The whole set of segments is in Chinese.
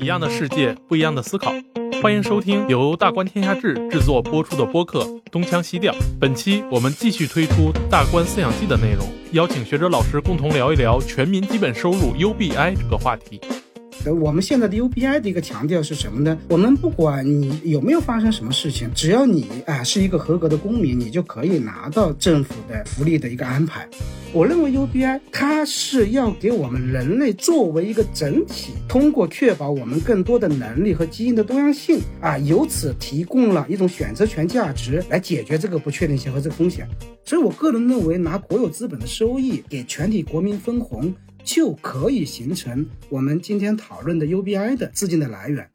一样的世界，不一样的思考。欢迎收听由大观天下志制作播出的播客《东腔西调》。本期我们继续推出《大观思想记》的内容，邀请学者老师共同聊一聊全民基本收入 UBI 这个话题。我们现在的 UBI 的一个强调是什么呢？我们不管你有没有发生什么事情，只要你啊是一个合格的公民，你就可以拿到政府的福利的一个安排。我认为 UBI 它是要给我们人类作为一个整体，通过确保我们更多的能力和基因的多样性啊，由此提供了一种选择权价值来解决这个不确定性和这个风险。所以我个人认为，拿国有资本的收益给全体国民分红。就可以形成我们今天讨论的 UBI 的资金的来源。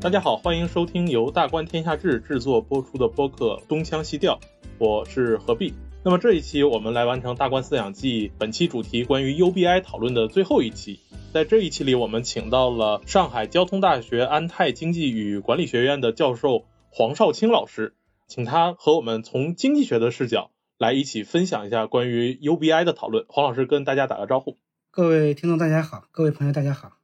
大家好，欢迎收听由大观天下志制作播出的播客《东腔西调》，我是何必。那么这一期我们来完成《大观思想记》本期主题关于 UBI 讨论的最后一期。在这一期里，我们请到了上海交通大学安泰经济与管理学院的教授黄少卿老师，请他和我们从经济学的视角。来一起分享一下关于 UBI 的讨论。黄老师跟大家打个招呼。各位听众大家好，各位朋友大家好。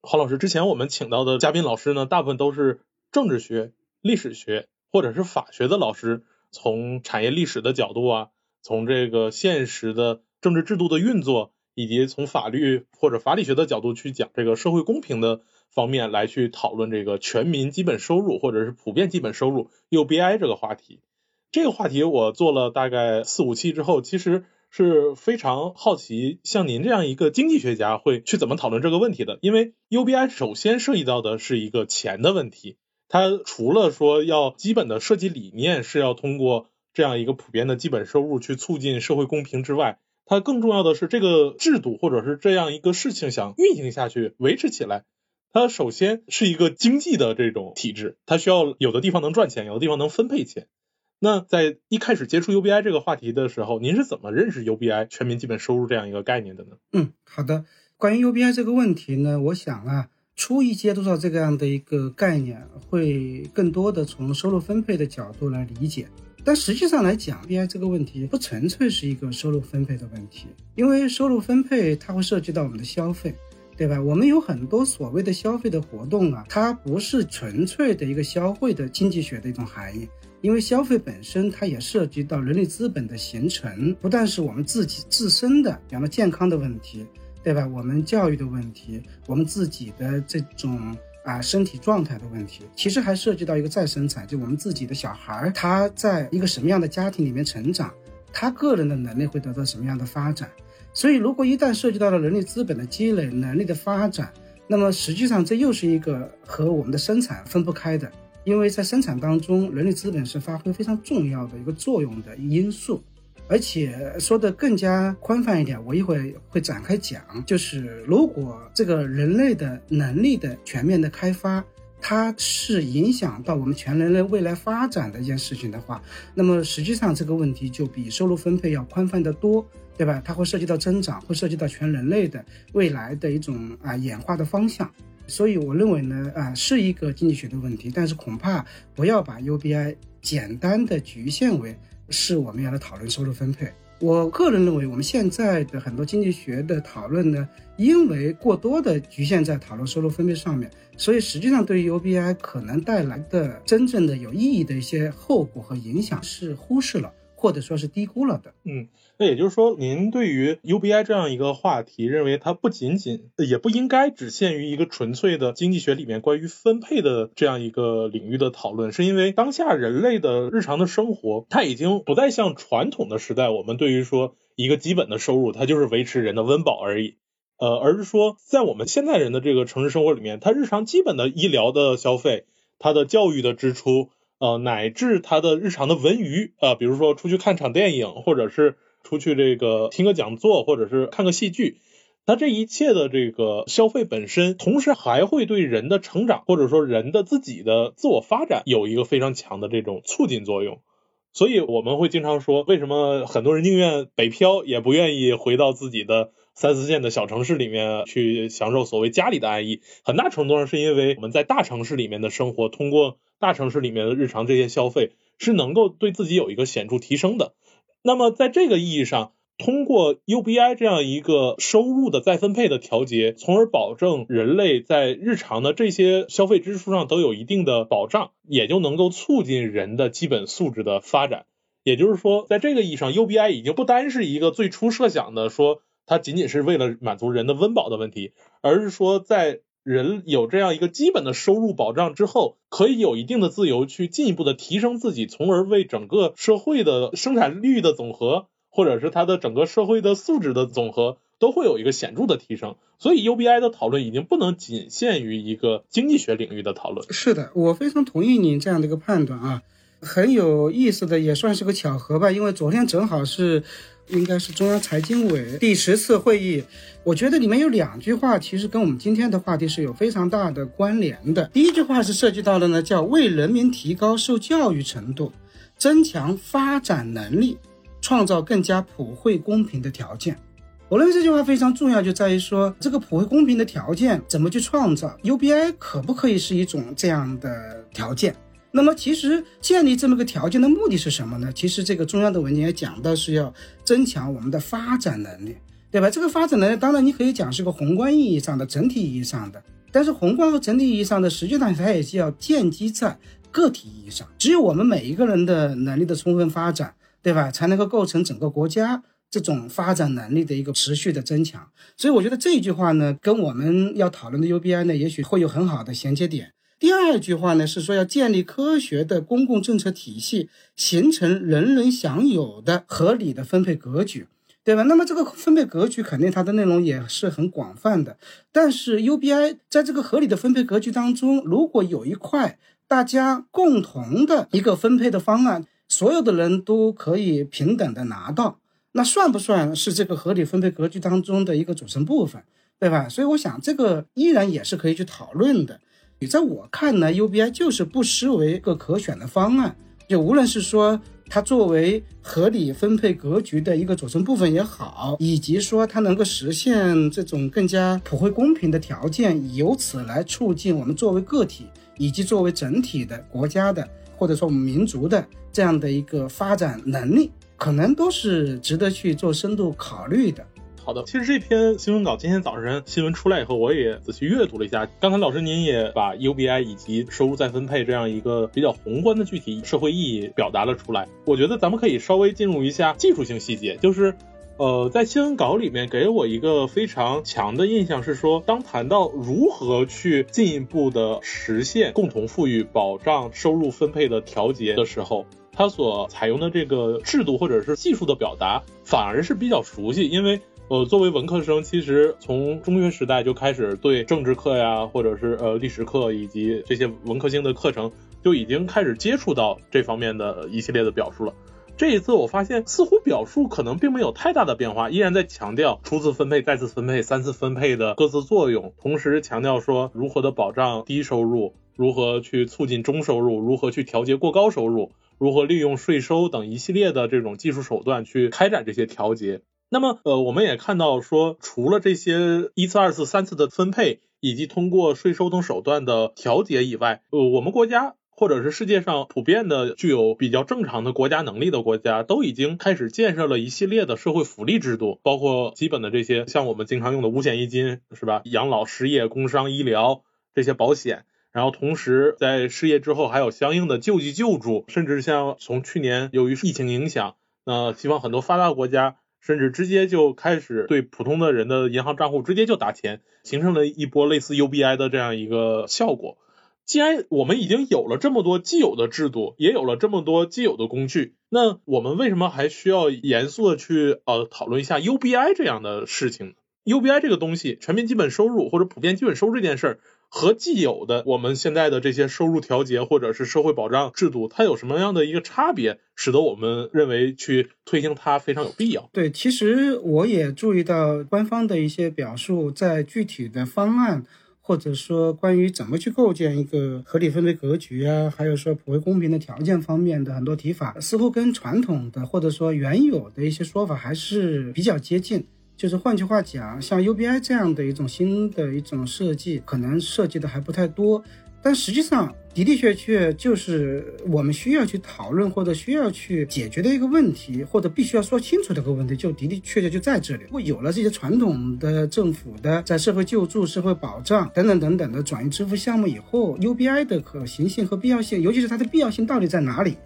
黄老师，之前我们请到的嘉宾老师呢，大部分都是政治学、历史学或者是法学的老师，从产业历史的角度啊，从这个现实的政治制度的运作，以及从法律或者法理学的角度去讲这个社会公平的方面来去讨论这个全民基本收入或者是普遍基本收入 UBI 这个话题。这个话题我做了大概四五期之后，其实是非常好奇，像您这样一个经济学家会去怎么讨论这个问题的？因为 UBI 首先涉及到的是一个钱的问题，它除了说要基本的设计理念是要通过这样一个普遍的基本收入去促进社会公平之外，它更重要的是这个制度或者是这样一个事情想运行下去、维持起来，它首先是一个经济的这种体制，它需要有的地方能赚钱，有的地方能分配钱。那在一开始接触 UBI 这个话题的时候，您是怎么认识 UBI 全民基本收入这样一个概念的呢？嗯，好的。关于 UBI 这个问题呢，我想啊，初一接触到这个样的一个概念，会更多的从收入分配的角度来理解。但实际上来讲，UBI 这个问题不纯粹是一个收入分配的问题，因为收入分配它会涉及到我们的消费，对吧？我们有很多所谓的消费的活动啊，它不是纯粹的一个消费的经济学的一种含义。因为消费本身，它也涉及到人力资本的形成，不但是我们自己自身的，比方说健康的问题，对吧？我们教育的问题，我们自己的这种啊身体状态的问题，其实还涉及到一个再生产，就我们自己的小孩儿，他在一个什么样的家庭里面成长，他个人的能力会得到什么样的发展。所以，如果一旦涉及到了人力资本的积累、能力的发展，那么实际上这又是一个和我们的生产分不开的。因为在生产当中，人力资本是发挥非常重要的一个作用的因素，而且说的更加宽泛一点，我一会会展开讲，就是如果这个人类的能力的全面的开发，它是影响到我们全人类未来发展的一件事情的话，那么实际上这个问题就比收入分配要宽泛的多，对吧？它会涉及到增长，会涉及到全人类的未来的一种啊演化的方向。所以我认为呢，啊，是一个经济学的问题，但是恐怕不要把 UBI 简单的局限为是我们要来讨论收入分配。我个人认为，我们现在的很多经济学的讨论呢，因为过多的局限在讨论收入分配上面，所以实际上对于 UBI 可能带来的真正的有意义的一些后果和影响是忽视了，或者说是低估了的。嗯。那也就是说，您对于 UBI 这样一个话题，认为它不仅仅，也不应该只限于一个纯粹的经济学里面关于分配的这样一个领域的讨论，是因为当下人类的日常的生活，它已经不再像传统的时代，我们对于说一个基本的收入，它就是维持人的温饱而已，呃，而是说在我们现在人的这个城市生活里面，他日常基本的医疗的消费，他的教育的支出，呃，乃至他的日常的文娱，啊，比如说出去看场电影，或者是。出去这个听个讲座，或者是看个戏剧，那这一切的这个消费本身，同时还会对人的成长，或者说人的自己的自我发展有一个非常强的这种促进作用。所以我们会经常说，为什么很多人宁愿北漂，也不愿意回到自己的三四线的小城市里面去享受所谓家里的安逸？很大程度上是因为我们在大城市里面的生活，通过大城市里面的日常这些消费，是能够对自己有一个显著提升的。那么，在这个意义上，通过 UBI 这样一个收入的再分配的调节，从而保证人类在日常的这些消费支出上都有一定的保障，也就能够促进人的基本素质的发展。也就是说，在这个意义上，UBI 已经不单是一个最初设想的说它仅仅是为了满足人的温饱的问题，而是说在人有这样一个基本的收入保障之后，可以有一定的自由去进一步的提升自己，从而为整个社会的生产率的总和，或者是它的整个社会的素质的总和，都会有一个显著的提升。所以 UBI 的讨论已经不能仅限于一个经济学领域的讨论。是的，我非常同意您这样的一个判断啊。很有意思的，也算是个巧合吧，因为昨天正好是，应该是中央财经委第十次会议，我觉得里面有两句话，其实跟我们今天的话题是有非常大的关联的。第一句话是涉及到了呢，叫为人民提高受教育程度，增强发展能力，创造更加普惠公平的条件。我认为这句话非常重要，就在于说这个普惠公平的条件怎么去创造，UBI 可不可以是一种这样的条件？那么，其实建立这么个条件的目的是什么呢？其实这个中央的文件也讲到是要增强我们的发展能力，对吧？这个发展能力，当然你可以讲是个宏观意义上的、整体意义上的，但是宏观和整体意义上的，实际上它也是要建基在个体意义上。只有我们每一个人的能力的充分发展，对吧？才能够构成整个国家这种发展能力的一个持续的增强。所以，我觉得这一句话呢，跟我们要讨论的 UBI 呢，也许会有很好的衔接点。第二句话呢是说要建立科学的公共政策体系，形成人人享有的合理的分配格局，对吧？那么这个分配格局肯定它的内容也是很广泛的，但是 UBI 在这个合理的分配格局当中，如果有一块大家共同的一个分配的方案，所有的人都可以平等的拿到，那算不算是这个合理分配格局当中的一个组成部分，对吧？所以我想这个依然也是可以去讨论的。在我看呢，UBI 就是不失为一个可选的方案。就无论是说它作为合理分配格局的一个组成部分也好，以及说它能够实现这种更加普惠公平的条件，由此来促进我们作为个体以及作为整体的国家的或者说我们民族的这样的一个发展能力，可能都是值得去做深度考虑的。好的，其实这篇新闻稿今天早晨新闻出来以后，我也仔细阅读了一下。刚才老师您也把 UBI 以及收入再分配这样一个比较宏观的具体社会意义表达了出来。我觉得咱们可以稍微进入一下技术性细节，就是，呃，在新闻稿里面给我一个非常强的印象是说，当谈到如何去进一步的实现共同富裕、保障收入分配的调节的时候，它所采用的这个制度或者是技术的表达反而是比较熟悉，因为。呃，作为文科生，其实从中学时代就开始对政治课呀，或者是呃历史课以及这些文科性的课程，就已经开始接触到这方面的一系列的表述了。这一次我发现，似乎表述可能并没有太大的变化，依然在强调初次分配、再次分配、三次分配的各自作用，同时强调说如何的保障低收入，如何去促进中收入，如何去调节过高收入，如何利用税收等一系列的这种技术手段去开展这些调节。那么，呃，我们也看到说，除了这些一次、二次、三次的分配，以及通过税收等手段的调节以外，呃，我们国家或者是世界上普遍的具有比较正常的国家能力的国家，都已经开始建设了一系列的社会福利制度，包括基本的这些，像我们经常用的五险一金，是吧？养老、失业、工伤、医疗这些保险，然后同时在失业之后还有相应的救济救助，甚至像从去年由于疫情影响，那西方很多发达国家。甚至直接就开始对普通的人的银行账户直接就打钱，形成了一波类似 UBI 的这样一个效果。既然我们已经有了这么多既有的制度，也有了这么多既有的工具，那我们为什么还需要严肃的去呃讨论一下 UBI 这样的事情呢？UBI 这个东西，全民基本收入或者普遍基本收入这件事儿。和既有的我们现在的这些收入调节或者是社会保障制度，它有什么样的一个差别，使得我们认为去推行它非常有必要？对，其实我也注意到官方的一些表述，在具体的方案或者说关于怎么去构建一个合理分配格局啊，还有说普惠公平的条件方面的很多提法，似乎跟传统的或者说原有的一些说法还是比较接近。就是换句话讲，像 UBI 这样的一种新的一种设计，可能设计的还不太多。但实际上的的确确就是我们需要去讨论或者需要去解决的一个问题，或者必须要说清楚的一个问题，就的的确确就在这里。如果有了这些传统的政府的在社会救助、社会保障等等等等的转移支付项目以后，UBI 的可行性和必要性，尤其是它的必要性到底在哪里，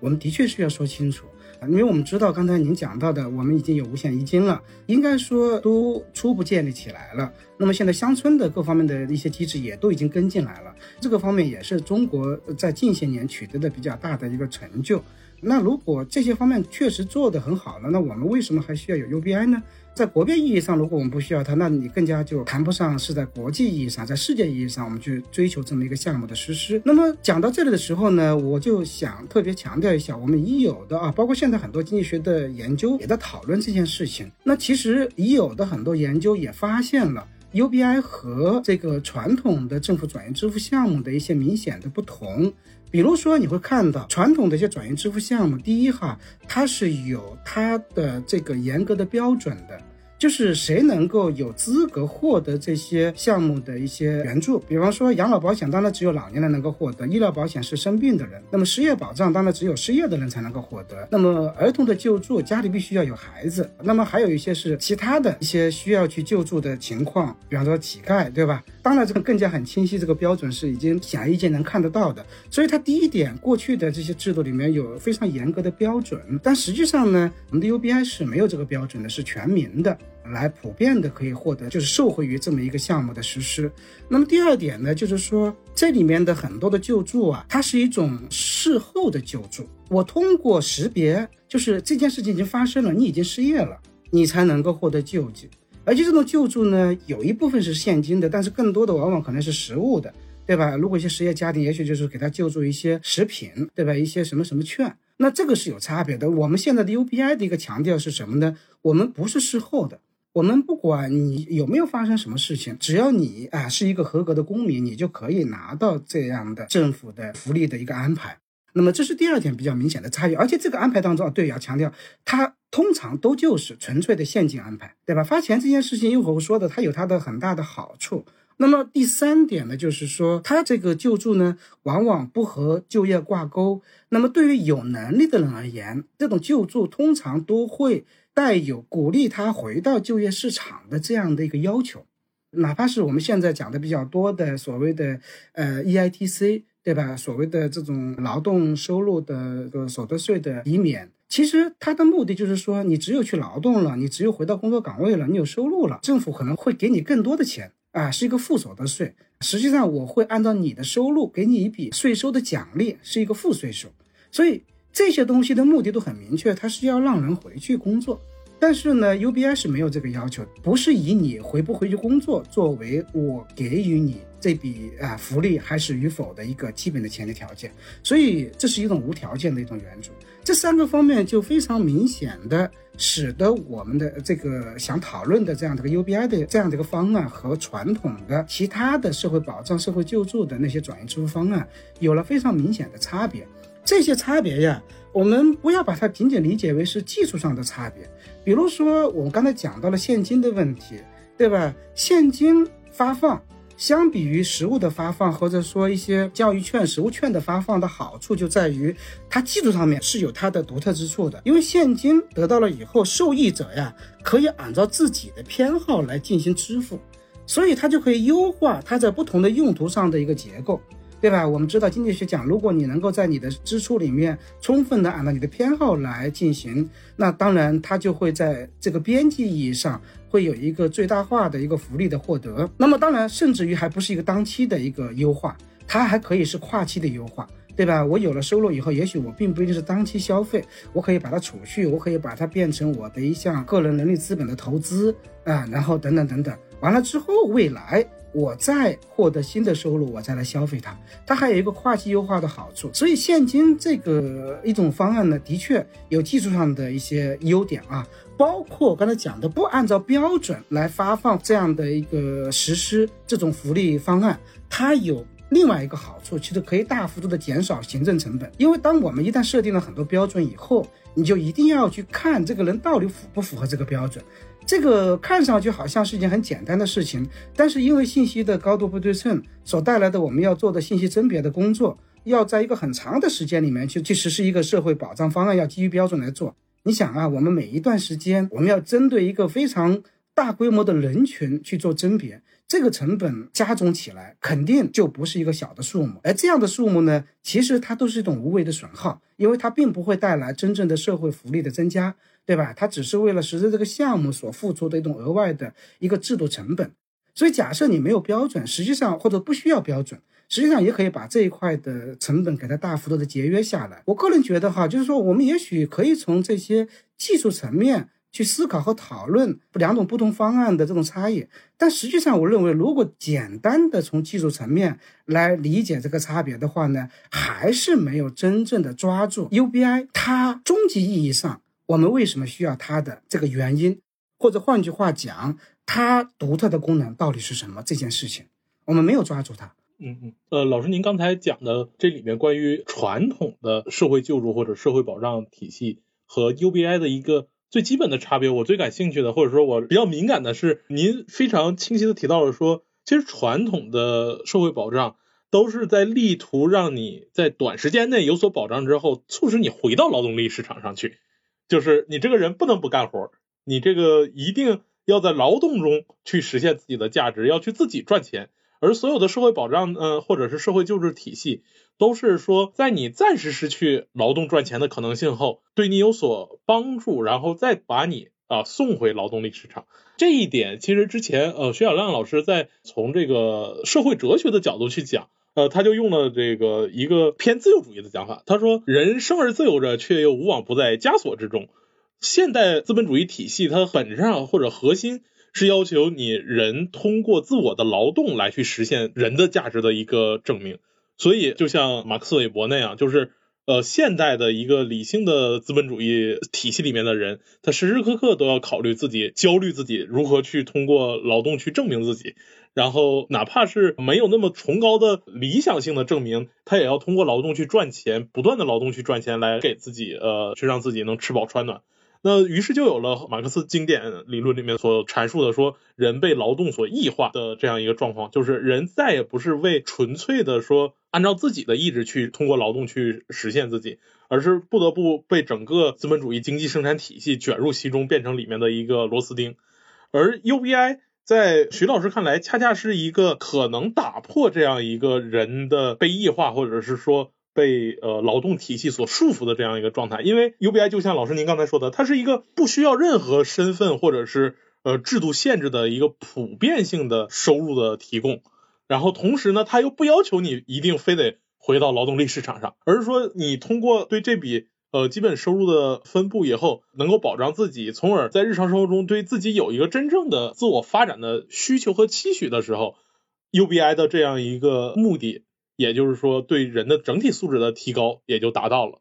我们的确是要说清楚。因为我们知道，刚才您讲到的，我们已经有五险一金了，应该说都初步建立起来了。那么现在乡村的各方面的一些机制也都已经跟进来了，这个方面也是中国在近些年取得的比较大的一个成就。那如果这些方面确实做得很好了，那我们为什么还需要有 UBI 呢？在国别意义上，如果我们不需要它，那你更加就谈不上是在国际意义上，在世界意义上，我们去追求这么一个项目的实施。那么讲到这里的时候呢，我就想特别强调一下，我们已有的啊，包括现在很多经济学的研究也在讨论这件事情。那其实已有的很多研究也发现了 UBI 和这个传统的政府转移支付项目的一些明显的不同。比如说，你会看到传统的一些转移支付项目，第一哈，它是有它的这个严格的标准的。就是谁能够有资格获得这些项目的一些援助？比方说养老保险，当然只有老年人能够获得；医疗保险是生病的人；那么失业保障，当然只有失业的人才能够获得；那么儿童的救助，家里必须要有孩子；那么还有一些是其他的一些需要去救助的情况，比方说乞丐，对吧？当然这个更加很清晰，这个标准是已经显而易见能看得到的。所以它第一点，过去的这些制度里面有非常严格的标准，但实际上呢，我们的 UBI 是没有这个标准的，是全民的。来普遍的可以获得，就是受惠于这么一个项目的实施。那么第二点呢，就是说这里面的很多的救助啊，它是一种事后的救助。我通过识别，就是这件事情已经发生了，你已经失业了，你才能够获得救济。而且这种救助呢，有一部分是现金的，但是更多的往往可能是实物的，对吧？如果一些失业家庭，也许就是给他救助一些食品，对吧？一些什么什么券，那这个是有差别的。我们现在的 UBI 的一个强调是什么呢？我们不是事后的。我们不管你有没有发生什么事情，只要你啊是一个合格的公民，你就可以拿到这样的政府的福利的一个安排。那么这是第二点比较明显的差异，而且这个安排当中啊，对，要强调，它通常都就是纯粹的现金安排，对吧？发钱这件事情，一会儿说的，它有它的很大的好处。那么第三点呢，就是说，它这个救助呢，往往不和就业挂钩。那么对于有能力的人而言，这种救助通常都会。带有鼓励他回到就业市场的这样的一个要求，哪怕是我们现在讲的比较多的所谓的呃 EITC，对吧？所谓的这种劳动收入的个所得税的抵免，其实它的目的就是说，你只有去劳动了，你只有回到工作岗位了，你有收入了，政府可能会给你更多的钱啊，是一个负所得税。实际上，我会按照你的收入给你一笔税收的奖励，是一个负税收，所以。这些东西的目的都很明确，它是要让人回去工作。但是呢，UBI 是没有这个要求，不是以你回不回去工作作为我给予你这笔啊福利还是与否的一个基本的前提条件。所以这是一种无条件的一种援助。这三个方面就非常明显的使得我们的这个想讨论的这样的一个 UBI 的这样的一个方案和传统的其他的社会保障、社会救助的那些转移支付方案有了非常明显的差别。这些差别呀，我们不要把它仅仅理解为是技术上的差别。比如说，我们刚才讲到了现金的问题，对吧？现金发放相比于实物的发放，或者说一些教育券、实物券的发放的好处就在于，它技术上面是有它的独特之处的。因为现金得到了以后，受益者呀可以按照自己的偏好来进行支付，所以它就可以优化它在不同的用途上的一个结构。对吧？我们知道经济学讲，如果你能够在你的支出里面充分的按照你的偏好来进行，那当然它就会在这个边际意义上会有一个最大化的一个福利的获得。那么当然，甚至于还不是一个当期的一个优化，它还可以是跨期的优化，对吧？我有了收入以后，也许我并不一定是当期消费，我可以把它储蓄，我可以把它变成我的一项个人能力资本的投资啊，然后等等等等，完了之后未来。我再获得新的收入，我再来消费它，它还有一个跨期优化的好处。所以现金这个一种方案呢，的确有技术上的一些优点啊，包括刚才讲的不按照标准来发放这样的一个实施这种福利方案，它有另外一个好处，其实可以大幅度的减少行政成本。因为当我们一旦设定了很多标准以后，你就一定要去看这个人到底符不符合这个标准。这个看上去好像是一件很简单的事情，但是因为信息的高度不对称所带来的我们要做的信息甄别的工作，要在一个很长的时间里面去去实施一个社会保障方案，要基于标准来做。你想啊，我们每一段时间，我们要针对一个非常大规模的人群去做甄别，这个成本加总起来，肯定就不是一个小的数目。而这样的数目呢，其实它都是一种无谓的损耗，因为它并不会带来真正的社会福利的增加。对吧？它只是为了实施这个项目所付出的一种额外的一个制度成本。所以，假设你没有标准，实际上或者不需要标准，实际上也可以把这一块的成本给它大幅度的节约下来。我个人觉得哈，就是说我们也许可以从这些技术层面去思考和讨论两种不同方案的这种差异。但实际上，我认为如果简单的从技术层面来理解这个差别的话呢，还是没有真正的抓住 UBI 它终极意义上。我们为什么需要它的这个原因，或者换句话讲，它独特的功能到底是什么？这件事情我们没有抓住它。嗯嗯，呃，老师，您刚才讲的这里面关于传统的社会救助或者社会保障体系和 UBI 的一个最基本的差别，我最感兴趣的，或者说我比较敏感的是，您非常清晰的提到了说，其实传统的社会保障都是在力图让你在短时间内有所保障之后，促使你回到劳动力市场上去。就是你这个人不能不干活，你这个一定要在劳动中去实现自己的价值，要去自己赚钱。而所有的社会保障，呃，或者是社会救助体系，都是说在你暂时失去劳动赚钱的可能性后，对你有所帮助，然后再把你啊送回劳动力市场。这一点其实之前呃徐小亮老师在从这个社会哲学的角度去讲。呃，他就用了这个一个偏自由主义的讲法，他说人生而自由着，却又无往不在枷锁之中。现代资本主义体系它本质上或者核心是要求你人通过自我的劳动来去实现人的价值的一个证明。所以就像马克思韦伯那样，就是呃现代的一个理性的资本主义体系里面的人，他时时刻刻都要考虑自己焦虑自己如何去通过劳动去证明自己。然后，哪怕是没有那么崇高的理想性的证明，他也要通过劳动去赚钱，不断的劳动去赚钱，来给自己，呃，去让自己能吃饱穿暖。那于是就有了马克思经典理论里面所阐述的，说人被劳动所异化的这样一个状况，就是人再也不是为纯粹的说按照自己的意志去通过劳动去实现自己，而是不得不被整个资本主义经济生产体系卷入其中，变成里面的一个螺丝钉。而 UBI。在徐老师看来，恰恰是一个可能打破这样一个人的被异化，或者是说被呃劳动体系所束缚的这样一个状态。因为 UBI 就像老师您刚才说的，它是一个不需要任何身份或者是呃制度限制的一个普遍性的收入的提供。然后同时呢，它又不要求你一定非得回到劳动力市场上，而是说你通过对这笔。呃，基本收入的分布以后，能够保障自己，从而在日常生活中对自己有一个真正的自我发展的需求和期许的时候，UBI 的这样一个目的，也就是说对人的整体素质的提高也就达到了。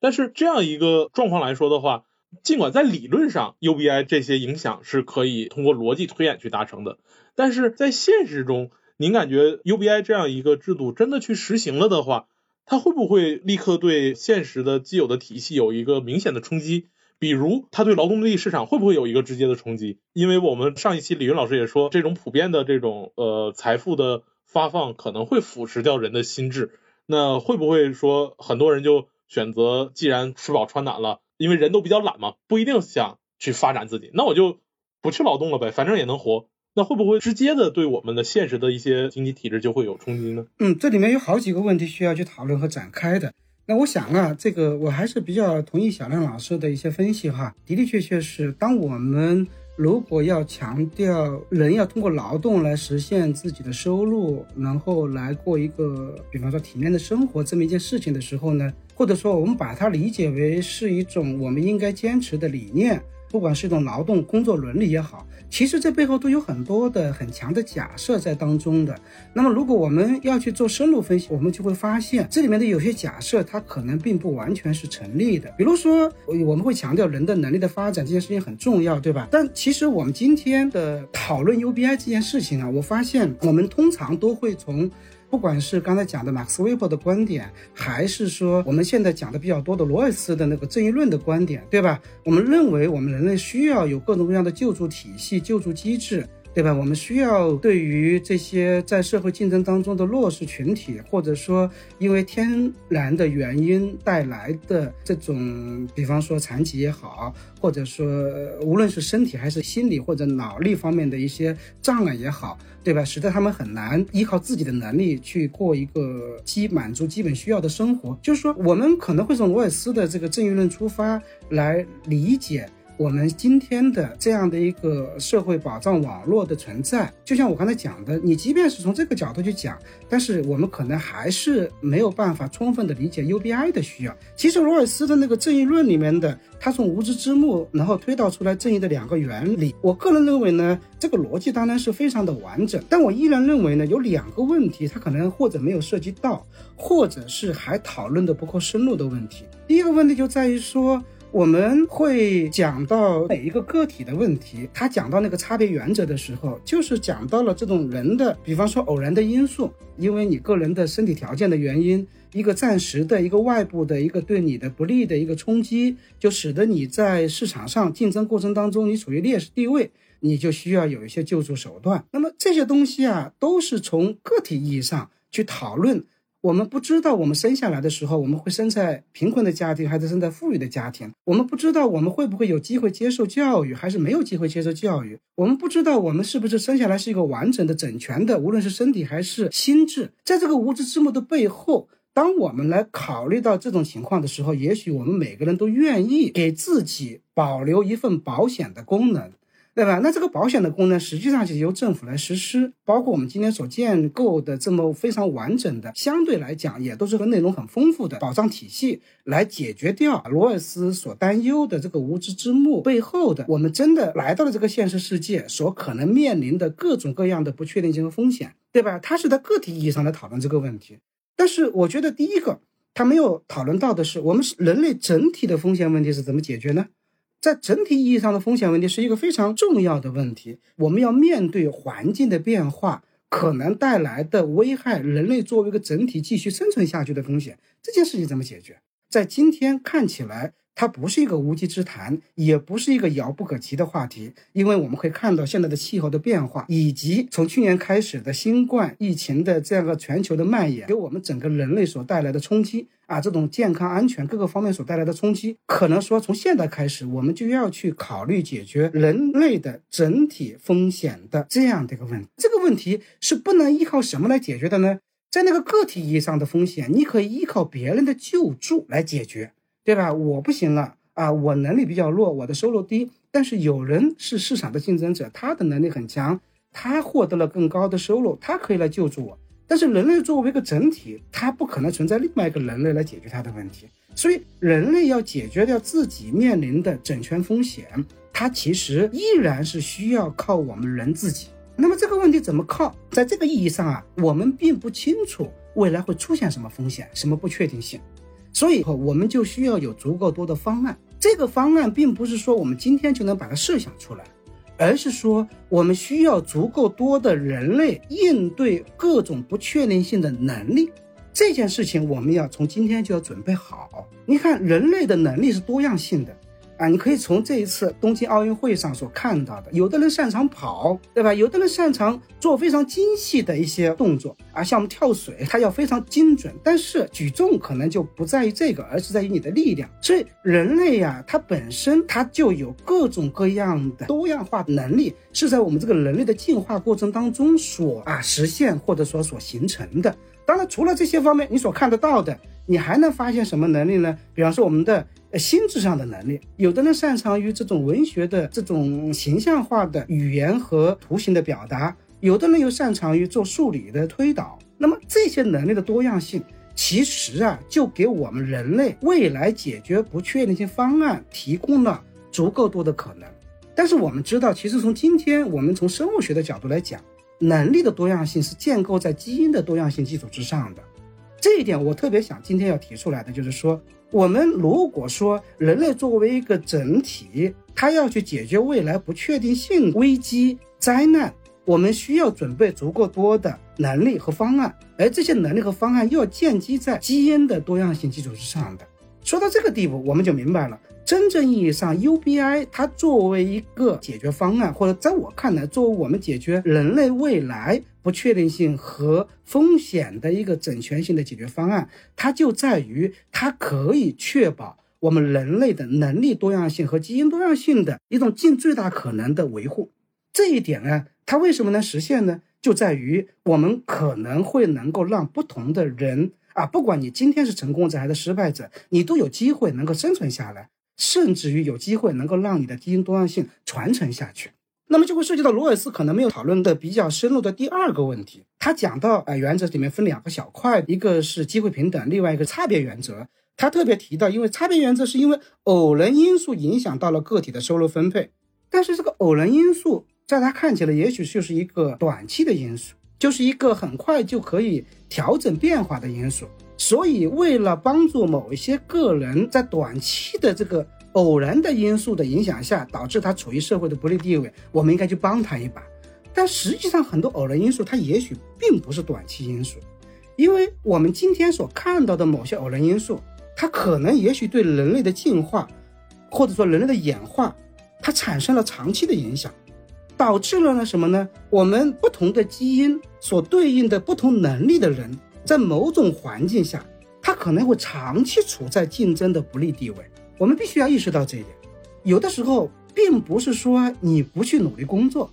但是这样一个状况来说的话，尽管在理论上 UBI 这些影响是可以通过逻辑推演去达成的，但是在现实中，您感觉 UBI 这样一个制度真的去实行了的话？它会不会立刻对现实的既有的体系有一个明显的冲击？比如，它对劳动力市场会不会有一个直接的冲击？因为我们上一期李云老师也说，这种普遍的这种呃财富的发放可能会腐蚀掉人的心智。那会不会说很多人就选择既然吃饱穿暖了，因为人都比较懒嘛，不一定想去发展自己，那我就不去劳动了呗，反正也能活。那会不会直接的对我们的现实的一些经济体制就会有冲击呢？嗯，这里面有好几个问题需要去讨论和展开的。那我想啊，这个我还是比较同意小亮老师的一些分析哈，的的确确是，当我们如果要强调人要通过劳动来实现自己的收入，然后来过一个比方说体面的生活这么一件事情的时候呢，或者说我们把它理解为是一种我们应该坚持的理念。不管是一种劳动工作伦理也好，其实这背后都有很多的很强的假设在当中的。那么，如果我们要去做深入分析，我们就会发现这里面的有些假设它可能并不完全是成立的。比如说，我们会强调人的能力的发展这件事情很重要，对吧？但其实我们今天的讨论 UBI 这件事情啊，我发现我们通常都会从。不管是刚才讲的马克思韦伯的观点，还是说我们现在讲的比较多的罗尔斯的那个正义论的观点，对吧？我们认为我们人类需要有各种各样的救助体系、救助机制。对吧？我们需要对于这些在社会竞争当中的弱势群体，或者说因为天然的原因带来的这种，比方说残疾也好，或者说无论是身体还是心理或者脑力方面的一些障碍也好，对吧？使得他们很难依靠自己的能力去过一个基满足基本需要的生活。就是说，我们可能会从罗尔斯的这个正义论出发来理解。我们今天的这样的一个社会保障网络的存在，就像我刚才讲的，你即便是从这个角度去讲，但是我们可能还是没有办法充分的理解 UBI 的需要。其实罗尔斯的那个正义论里面的，他从无知之幕然后推导出来正义的两个原理，我个人认为呢，这个逻辑当然是非常的完整，但我依然认为呢，有两个问题，他可能或者没有涉及到，或者是还讨论的不够深入的问题。第一个问题就在于说。我们会讲到每一个个体的问题，他讲到那个差别原则的时候，就是讲到了这种人的，比方说偶然的因素，因为你个人的身体条件的原因，一个暂时的一个外部的一个对你的不利的一个冲击，就使得你在市场上竞争过程当中你处于劣势地位，你就需要有一些救助手段。那么这些东西啊，都是从个体意义上去讨论。我们不知道我们生下来的时候，我们会生在贫困的家庭，还是生在富裕的家庭？我们不知道我们会不会有机会接受教育，还是没有机会接受教育？我们不知道我们是不是生下来是一个完整的、整全的，无论是身体还是心智。在这个无知之幕的背后，当我们来考虑到这种情况的时候，也许我们每个人都愿意给自己保留一份保险的功能。对吧？那这个保险的功能实际上是由政府来实施，包括我们今天所建构的这么非常完整的，相对来讲也都是和内容很丰富的保障体系，来解决掉罗尔斯所担忧的这个无知之幕背后的，我们真的来到了这个现实世界所可能面临的各种各样的不确定性和风险，对吧？他是在个体意义上来讨论这个问题，但是我觉得第一个他没有讨论到的是，我们是人类整体的风险问题是怎么解决呢？在整体意义上的风险问题是一个非常重要的问题。我们要面对环境的变化可能带来的危害，人类作为一个整体继续生存下去的风险，这件事情怎么解决？在今天看起来。它不是一个无稽之谈，也不是一个遥不可及的话题，因为我们会看到现在的气候的变化，以及从去年开始的新冠疫情的这样个全球的蔓延，给我们整个人类所带来的冲击啊，这种健康安全各个方面所带来的冲击，可能说从现在开始，我们就要去考虑解决人类的整体风险的这样的一个问题。这个问题是不能依靠什么来解决的呢？在那个个体意义上的风险，你可以依靠别人的救助来解决。对吧？我不行了啊！我能力比较弱，我的收入低。但是有人是市场的竞争者，他的能力很强，他获得了更高的收入，他可以来救助我。但是人类作为一个整体，他不可能存在另外一个人类来解决他的问题。所以人类要解决掉自己面临的整全风险，它其实依然是需要靠我们人自己。那么这个问题怎么靠？在这个意义上啊，我们并不清楚未来会出现什么风险，什么不确定性。所以，我们就需要有足够多的方案。这个方案并不是说我们今天就能把它设想出来，而是说我们需要足够多的人类应对各种不确定性的能力。这件事情我们要从今天就要准备好。你看，人类的能力是多样性的。啊，你可以从这一次东京奥运会上所看到的，有的人擅长跑，对吧？有的人擅长做非常精细的一些动作啊，像我们跳水，它要非常精准。但是举重可能就不在于这个，而是在于你的力量。所以人类呀，它本身它就有各种各样的多样化能力，是在我们这个人类的进化过程当中所啊实现或者说所形成的。当然，除了这些方面，你所看得到的，你还能发现什么能力呢？比方说我们的。心智上的能力，有的人擅长于这种文学的这种形象化的语言和图形的表达，有的人又擅长于做数理的推导。那么这些能力的多样性，其实啊，就给我们人类未来解决不确定性方案提供了足够多的可能。但是我们知道，其实从今天我们从生物学的角度来讲，能力的多样性是建构在基因的多样性基础之上的。这一点我特别想今天要提出来的，就是说。我们如果说人类作为一个整体，它要去解决未来不确定性危机灾难，我们需要准备足够多的能力和方案，而这些能力和方案又要建基在基因的多样性基础之上的。说到这个地步，我们就明白了，真正意义上，UBI 它作为一个解决方案，或者在我看来，作为我们解决人类未来不确定性和风险的一个整全性的解决方案，它就在于它可以确保我们人类的能力多样性和基因多样性的一种尽最大可能的维护。这一点呢，它为什么能实现呢？就在于我们可能会能够让不同的人。啊，不管你今天是成功者还是失败者，你都有机会能够生存下来，甚至于有机会能够让你的基因多样性传承下去。那么就会涉及到罗尔斯可能没有讨论的比较深入的第二个问题。他讲到，呃，原则里面分两个小块，一个是机会平等，另外一个差别原则。他特别提到，因为差别原则是因为偶然因素影响到了个体的收入分配，但是这个偶然因素在他看起来，也许就是一个短期的因素。就是一个很快就可以调整变化的因素，所以为了帮助某一些个人在短期的这个偶然的因素的影响下，导致他处于社会的不利地位，我们应该去帮他一把。但实际上，很多偶然因素它也许并不是短期因素，因为我们今天所看到的某些偶然因素，它可能也许对人类的进化，或者说人类的演化，它产生了长期的影响。导致了呢什么呢？我们不同的基因所对应的不同能力的人，在某种环境下，他可能会长期处在竞争的不利地位。我们必须要意识到这一点。有的时候，并不是说你不去努力工作，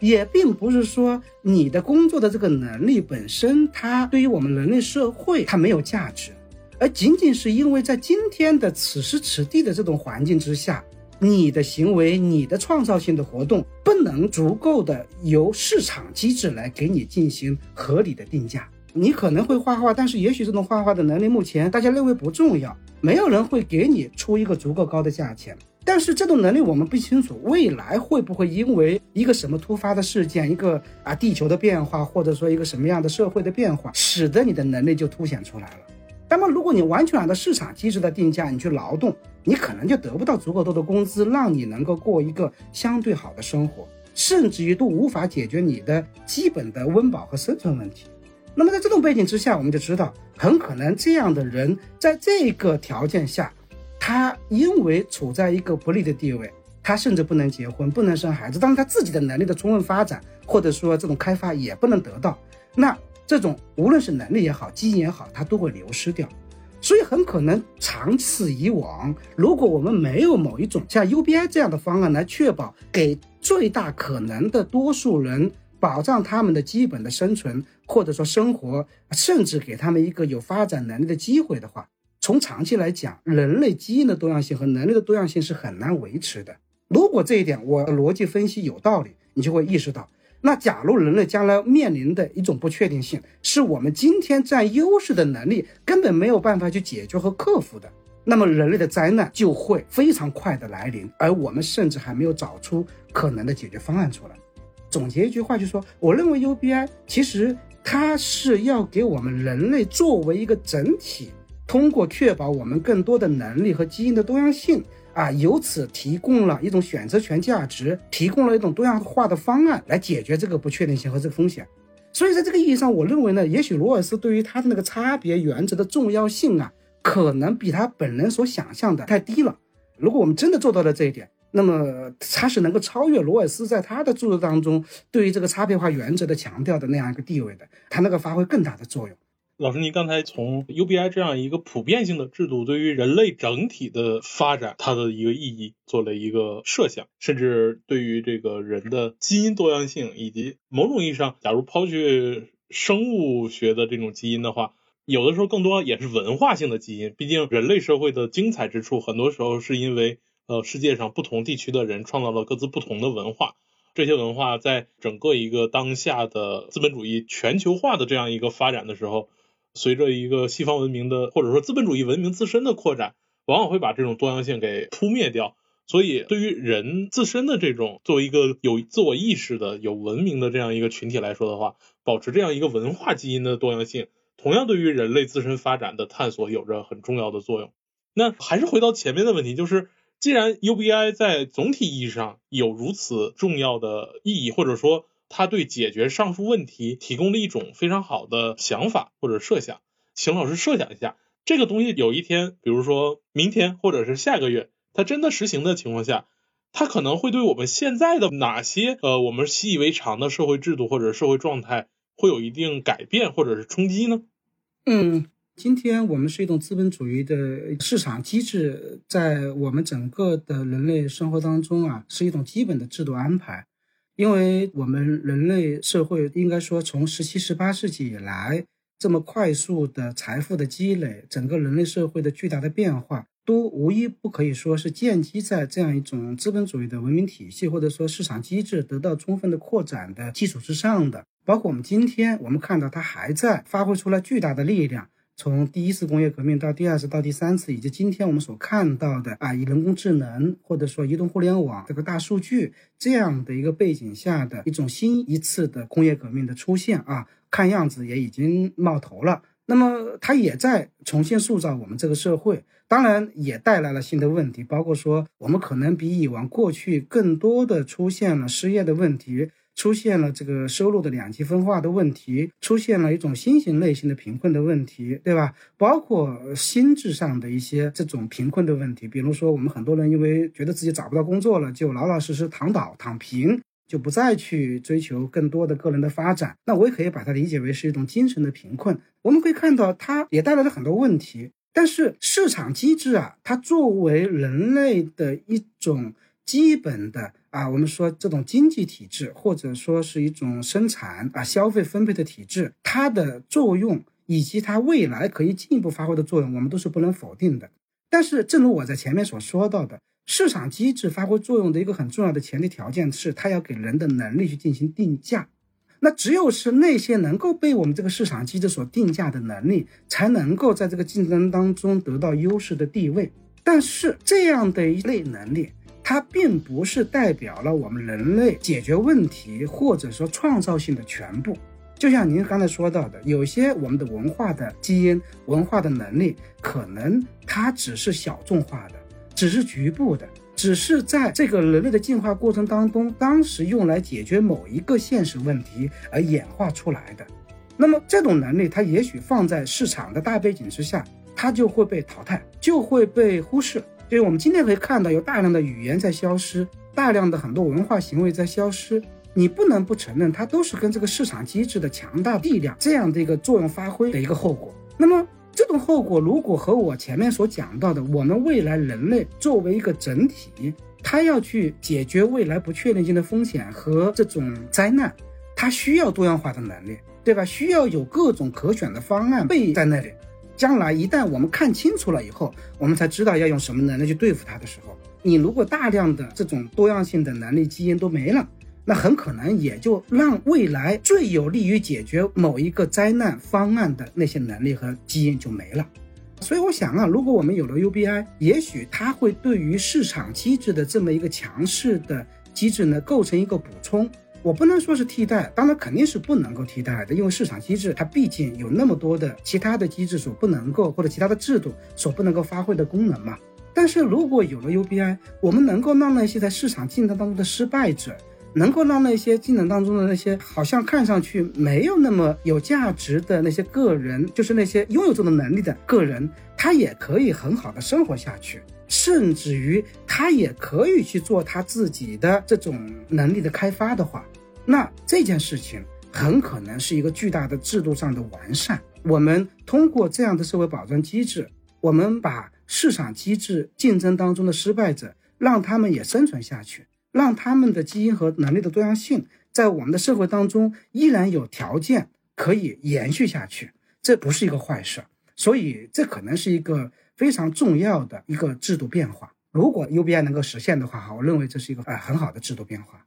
也并不是说你的工作的这个能力本身，它对于我们人类社会它没有价值，而仅仅是因为在今天的此时此地的这种环境之下。你的行为，你的创造性的活动不能足够的由市场机制来给你进行合理的定价。你可能会画画，但是也许这种画画的能力目前大家认为不重要，没有人会给你出一个足够高的价钱。但是这种能力我们不清楚未来会不会因为一个什么突发的事件，一个啊地球的变化，或者说一个什么样的社会的变化，使得你的能力就凸显出来了。那么如果你完全按照市场机制的定价，你去劳动。你可能就得不到足够多的工资，让你能够过一个相对好的生活，甚至于都无法解决你的基本的温饱和生存问题。那么在这种背景之下，我们就知道，很可能这样的人在这个条件下，他因为处在一个不利的地位，他甚至不能结婚，不能生孩子，当然他自己的能力的充分发展，或者说这种开发也不能得到，那这种无论是能力也好，基因也好，它都会流失掉。所以很可能长此以往，如果我们没有某一种像 UBI 这样的方案来确保给最大可能的多数人保障他们的基本的生存或者说生活，甚至给他们一个有发展能力的机会的话，从长期来讲，人类基因的多样性和能力的多样性是很难维持的。如果这一点我逻辑分析有道理，你就会意识到。那假如人类将来面临的一种不确定性，是我们今天占优势的能力根本没有办法去解决和克服的，那么人类的灾难就会非常快的来临，而我们甚至还没有找出可能的解决方案出来。总结一句话，就说，我认为 UBI 其实它是要给我们人类作为一个整体，通过确保我们更多的能力和基因的多样性。啊，由此提供了一种选择权价值，提供了一种多样化的方案来解决这个不确定性和这个风险。所以，在这个意义上，我认为呢，也许罗尔斯对于他的那个差别原则的重要性啊，可能比他本人所想象的太低了。如果我们真的做到了这一点，那么他是能够超越罗尔斯在他的著作当中对于这个差别化原则的强调的那样一个地位的，他能够发挥更大的作用。老师，您刚才从 UBI 这样一个普遍性的制度对于人类整体的发展它的一个意义做了一个设想，甚至对于这个人的基因多样性以及某种意义上，假如抛去生物学的这种基因的话，有的时候更多也是文化性的基因。毕竟人类社会的精彩之处，很多时候是因为呃世界上不同地区的人创造了各自不同的文化，这些文化在整个一个当下的资本主义全球化的这样一个发展的时候。随着一个西方文明的或者说资本主义文明自身的扩展，往往会把这种多样性给扑灭掉。所以，对于人自身的这种作为一个有自我意识的、有文明的这样一个群体来说的话，保持这样一个文化基因的多样性，同样对于人类自身发展的探索有着很重要的作用。那还是回到前面的问题，就是既然 UBI 在总体意义上有如此重要的意义，或者说。他对解决上述问题提供了一种非常好的想法或者设想。请老师设想一下，这个东西有一天，比如说明天或者是下个月，它真的实行的情况下，它可能会对我们现在的哪些呃我们习以为常的社会制度或者社会状态会有一定改变或者是冲击呢？嗯。今天我们是一种资本主义的市场机制，在我们整个的人类生活当中啊，是一种基本的制度安排。因为我们人类社会应该说从十七、十八世纪以来，这么快速的财富的积累，整个人类社会的巨大的变化，都无一不可以说是建基在这样一种资本主义的文明体系，或者说市场机制得到充分的扩展的基础之上的。包括我们今天，我们看到它还在发挥出来巨大的力量。从第一次工业革命到第二次到第三次，以及今天我们所看到的啊，以人工智能或者说移动互联网这个大数据这样的一个背景下的一种新一次的工业革命的出现啊，看样子也已经冒头了。那么它也在重新塑造我们这个社会，当然也带来了新的问题，包括说我们可能比以往过去更多的出现了失业的问题。出现了这个收入的两极分化的问题，出现了一种新型类型的贫困的问题，对吧？包括心智上的一些这种贫困的问题，比如说我们很多人因为觉得自己找不到工作了，就老老实实躺倒躺平，就不再去追求更多的个人的发展。那我也可以把它理解为是一种精神的贫困。我们可以看到，它也带来了很多问题。但是市场机制啊，它作为人类的一种基本的。啊，我们说这种经济体制，或者说是一种生产啊消费分配的体制，它的作用以及它未来可以进一步发挥的作用，我们都是不能否定的。但是，正如我在前面所说到的，市场机制发挥作用的一个很重要的前提条件是，它要给人的能力去进行定价。那只有是那些能够被我们这个市场机制所定价的能力，才能够在这个竞争当中得到优势的地位。但是，这样的一类能力。它并不是代表了我们人类解决问题或者说创造性的全部。就像您刚才说到的，有些我们的文化的基因、文化的能力，可能它只是小众化的，只是局部的，只是在这个人类的进化过程当中，当时用来解决某一个现实问题而演化出来的。那么这种能力，它也许放在市场的大背景之下，它就会被淘汰，就会被忽视。所以我们今天可以看到，有大量的语言在消失，大量的很多文化行为在消失。你不能不承认，它都是跟这个市场机制的强大力量这样的一个作用发挥的一个后果。那么，这种后果如果和我前面所讲到的，我们未来人类作为一个整体，它要去解决未来不确定性的风险和这种灾难，它需要多样化的能力，对吧？需要有各种可选的方案备在那里。将来一旦我们看清楚了以后，我们才知道要用什么能力去对付它的时候，你如果大量的这种多样性的能力基因都没了，那很可能也就让未来最有利于解决某一个灾难方案的那些能力和基因就没了。所以我想啊，如果我们有了 UBI，也许它会对于市场机制的这么一个强势的机制呢，构成一个补充。我不能说是替代，当然肯定是不能够替代的，因为市场机制它毕竟有那么多的其他的机制所不能够，或者其他的制度所不能够发挥的功能嘛。但是如果有了 UBI，我们能够让那些在市场竞争当中的失败者，能够让那些竞争当中的那些好像看上去没有那么有价值的那些个人，就是那些拥有这种能力的个人，他也可以很好的生活下去。甚至于他也可以去做他自己的这种能力的开发的话，那这件事情很可能是一个巨大的制度上的完善。我们通过这样的社会保障机制，我们把市场机制竞争当中的失败者，让他们也生存下去，让他们的基因和能力的多样性在我们的社会当中依然有条件可以延续下去，这不是一个坏事。所以这可能是一个。非常重要的一个制度变化，如果 UBI 能够实现的话，哈，我认为这是一个呃很好的制度变化。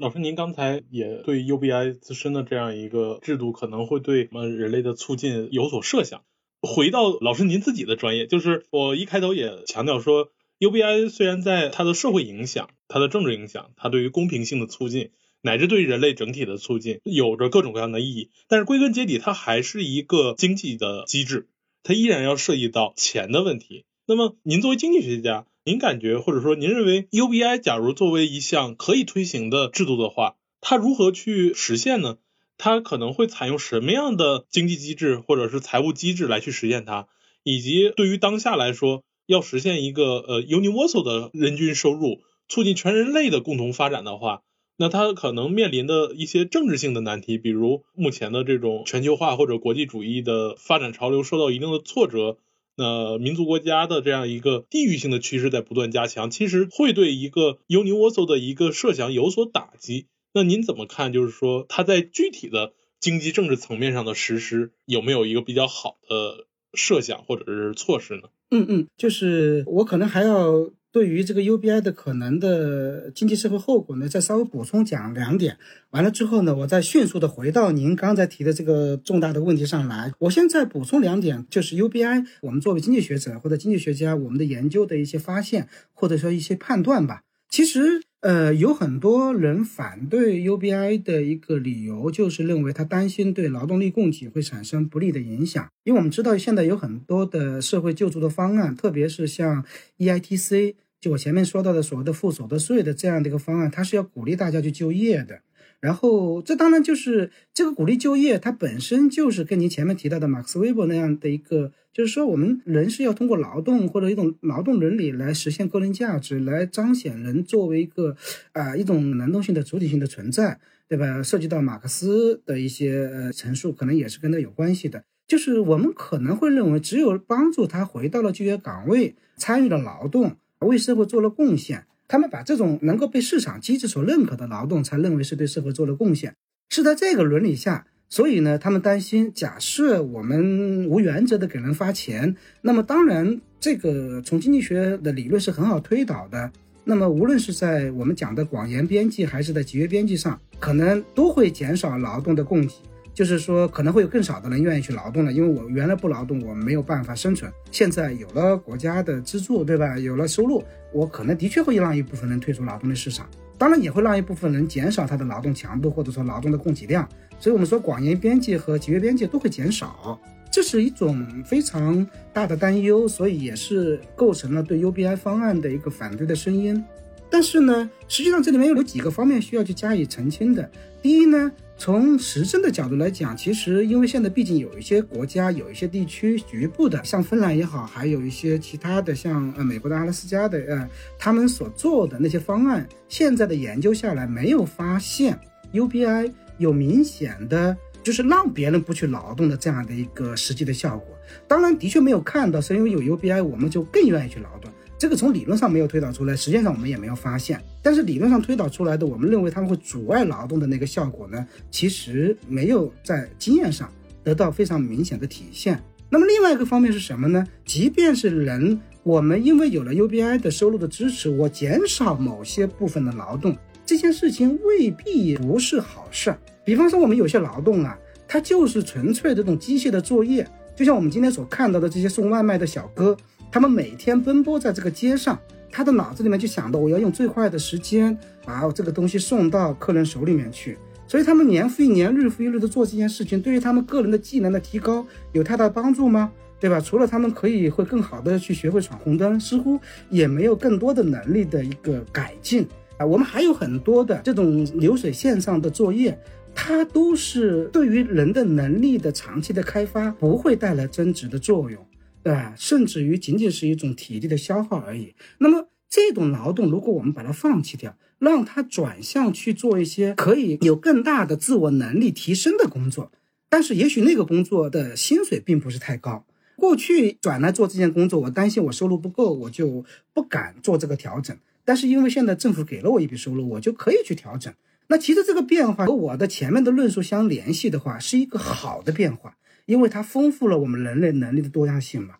老师，您刚才也对 UBI 自身的这样一个制度可能会对我们人类的促进有所设想。回到老师您自己的专业，就是我一开头也强调说，UBI 虽然在它的社会影响、它的政治影响、它对于公平性的促进，乃至对人类整体的促进有着各种各样的意义，但是归根结底，它还是一个经济的机制。它依然要涉及到钱的问题。那么，您作为经济学家，您感觉或者说您认为 UBI 假如作为一项可以推行的制度的话，它如何去实现呢？它可能会采用什么样的经济机制或者是财务机制来去实现它？以及对于当下来说，要实现一个呃 universal 的人均收入，促进全人类的共同发展的话，那它可能面临的一些政治性的难题，比如目前的这种全球化或者国际主义的发展潮流受到一定的挫折。那民族国家的这样一个地域性的趋势在不断加强，其实会对一个 universal 的一个设想有所打击。那您怎么看？就是说，它在具体的经济政治层面上的实施有没有一个比较好的设想或者是措施呢？嗯嗯，就是我可能还要。对于这个 UBI 的可能的经济社会后果呢，再稍微补充讲两点。完了之后呢，我再迅速的回到您刚才提的这个重大的问题上来。我现在补充两点，就是 UBI，我们作为经济学者或者经济学家，我们的研究的一些发现或者说一些判断吧。其实，呃，有很多人反对 UBI 的一个理由，就是认为他担心对劳动力供给会产生不利的影响。因为我们知道，现在有很多的社会救助的方案，特别是像 EITC，就我前面说到的所谓的付所得税的这样的一个方案，它是要鼓励大家去就业的。然后，这当然就是这个鼓励就业，它本身就是跟您前面提到的马克思韦伯那样的一个，就是说我们人是要通过劳动或者一种劳动伦理来实现个人价值，来彰显人作为一个啊一种能动性的主体性的存在，对吧？涉及到马克思的一些呃陈述，可能也是跟他有关系的。就是我们可能会认为，只有帮助他回到了就业岗位，参与了劳动，为社会做了贡献。他们把这种能够被市场机制所认可的劳动，才认为是对社会做了贡献。是在这个伦理下，所以呢，他们担心，假设我们无原则的给人发钱，那么当然，这个从经济学的理论是很好推导的。那么无论是在我们讲的广延边际，还是在集约边际上，可能都会减少劳动的供给。就是说，可能会有更少的人愿意去劳动了，因为我原来不劳动，我没有办法生存。现在有了国家的资助，对吧？有了收入，我可能的确会让一部分人退出劳动力市场，当然也会让一部分人减少他的劳动强度，或者说劳动的供给量。所以，我们说广延边际和节约边际都会减少，这是一种非常大的担忧，所以也是构成了对 UBI 方案的一个反对的声音。但是呢，实际上这里面有几个方面需要去加以澄清的。第一呢。从实证的角度来讲，其实因为现在毕竟有一些国家、有一些地区局部的，像芬兰也好，还有一些其他的，像呃美国的阿拉斯加的，呃，他们所做的那些方案，现在的研究下来没有发现 UBI 有明显的就是让别人不去劳动的这样的一个实际的效果。当然，的确没有看到，是因为有 UBI，我们就更愿意去劳动。这个从理论上没有推导出来，实际上我们也没有发现。但是理论上推导出来的，我们认为他们会阻碍劳动的那个效果呢，其实没有在经验上得到非常明显的体现。那么另外一个方面是什么呢？即便是人，我们因为有了 UBI 的收入的支持，我减少某些部分的劳动，这件事情未必不是好事。比方说，我们有些劳动啊，它就是纯粹这种机械的作业，就像我们今天所看到的这些送外卖的小哥。他们每天奔波在这个街上，他的脑子里面就想到我要用最快的时间把这个东西送到客人手里面去。所以他们年复一年、日复一日的做这件事情，对于他们个人的技能的提高有太大帮助吗？对吧？除了他们可以会更好的去学会闯红灯，似乎也没有更多的能力的一个改进啊。我们还有很多的这种流水线上的作业，它都是对于人的能力的长期的开发不会带来增值的作用。对吧？甚至于仅仅是一种体力的消耗而已。那么这种劳动，如果我们把它放弃掉，让它转向去做一些可以有更大的自我能力提升的工作，但是也许那个工作的薪水并不是太高。过去转来做这件工作，我担心我收入不够，我就不敢做这个调整。但是因为现在政府给了我一笔收入，我就可以去调整。那其实这个变化和我的前面的论述相联系的话，是一个好的变化。因为它丰富了我们人类能力的多样性嘛，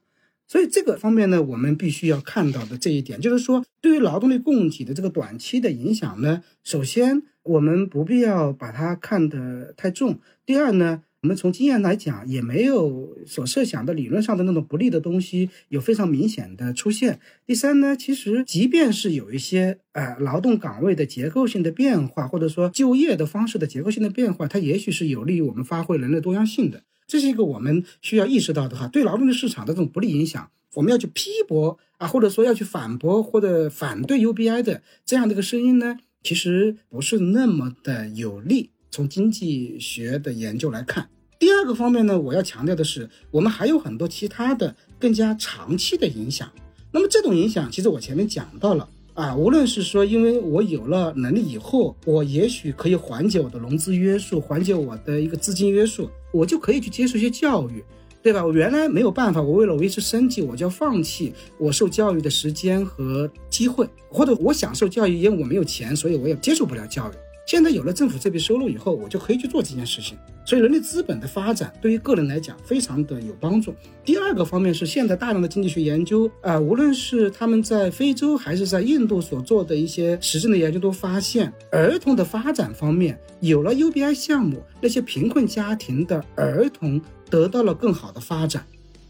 所以这个方面呢，我们必须要看到的这一点，就是说对于劳动力供给的这个短期的影响呢，首先我们不必要把它看得太重。第二呢，我们从经验来讲，也没有所设想的理论上的那种不利的东西有非常明显的出现。第三呢，其实即便是有一些呃劳动岗位的结构性的变化，或者说就业的方式的结构性的变化，它也许是有利于我们发挥人类多样性的。这是一个我们需要意识到的哈，对劳动力市场的这种不利影响，我们要去批驳啊，或者说要去反驳或者反对 UBI 的这样的一个声音呢，其实不是那么的有利。从经济学的研究来看，第二个方面呢，我要强调的是，我们还有很多其他的更加长期的影响。那么这种影响，其实我前面讲到了啊，无论是说，因为我有了能力以后，我也许可以缓解我的融资约束，缓解我的一个资金约束，我就可以去接受一些教育。对吧？我原来没有办法，我为了维持生计，我就要放弃我受教育的时间和机会，或者我想受教育，因为我没有钱，所以我也接受不了教育。现在有了政府这笔收入以后，我就可以去做这件事情。所以，人力资本的发展对于个人来讲非常的有帮助。第二个方面是，现在大量的经济学研究啊，无论是他们在非洲还是在印度所做的一些实证的研究，都发现儿童的发展方面有了 UBI 项目，那些贫困家庭的儿童得到了更好的发展，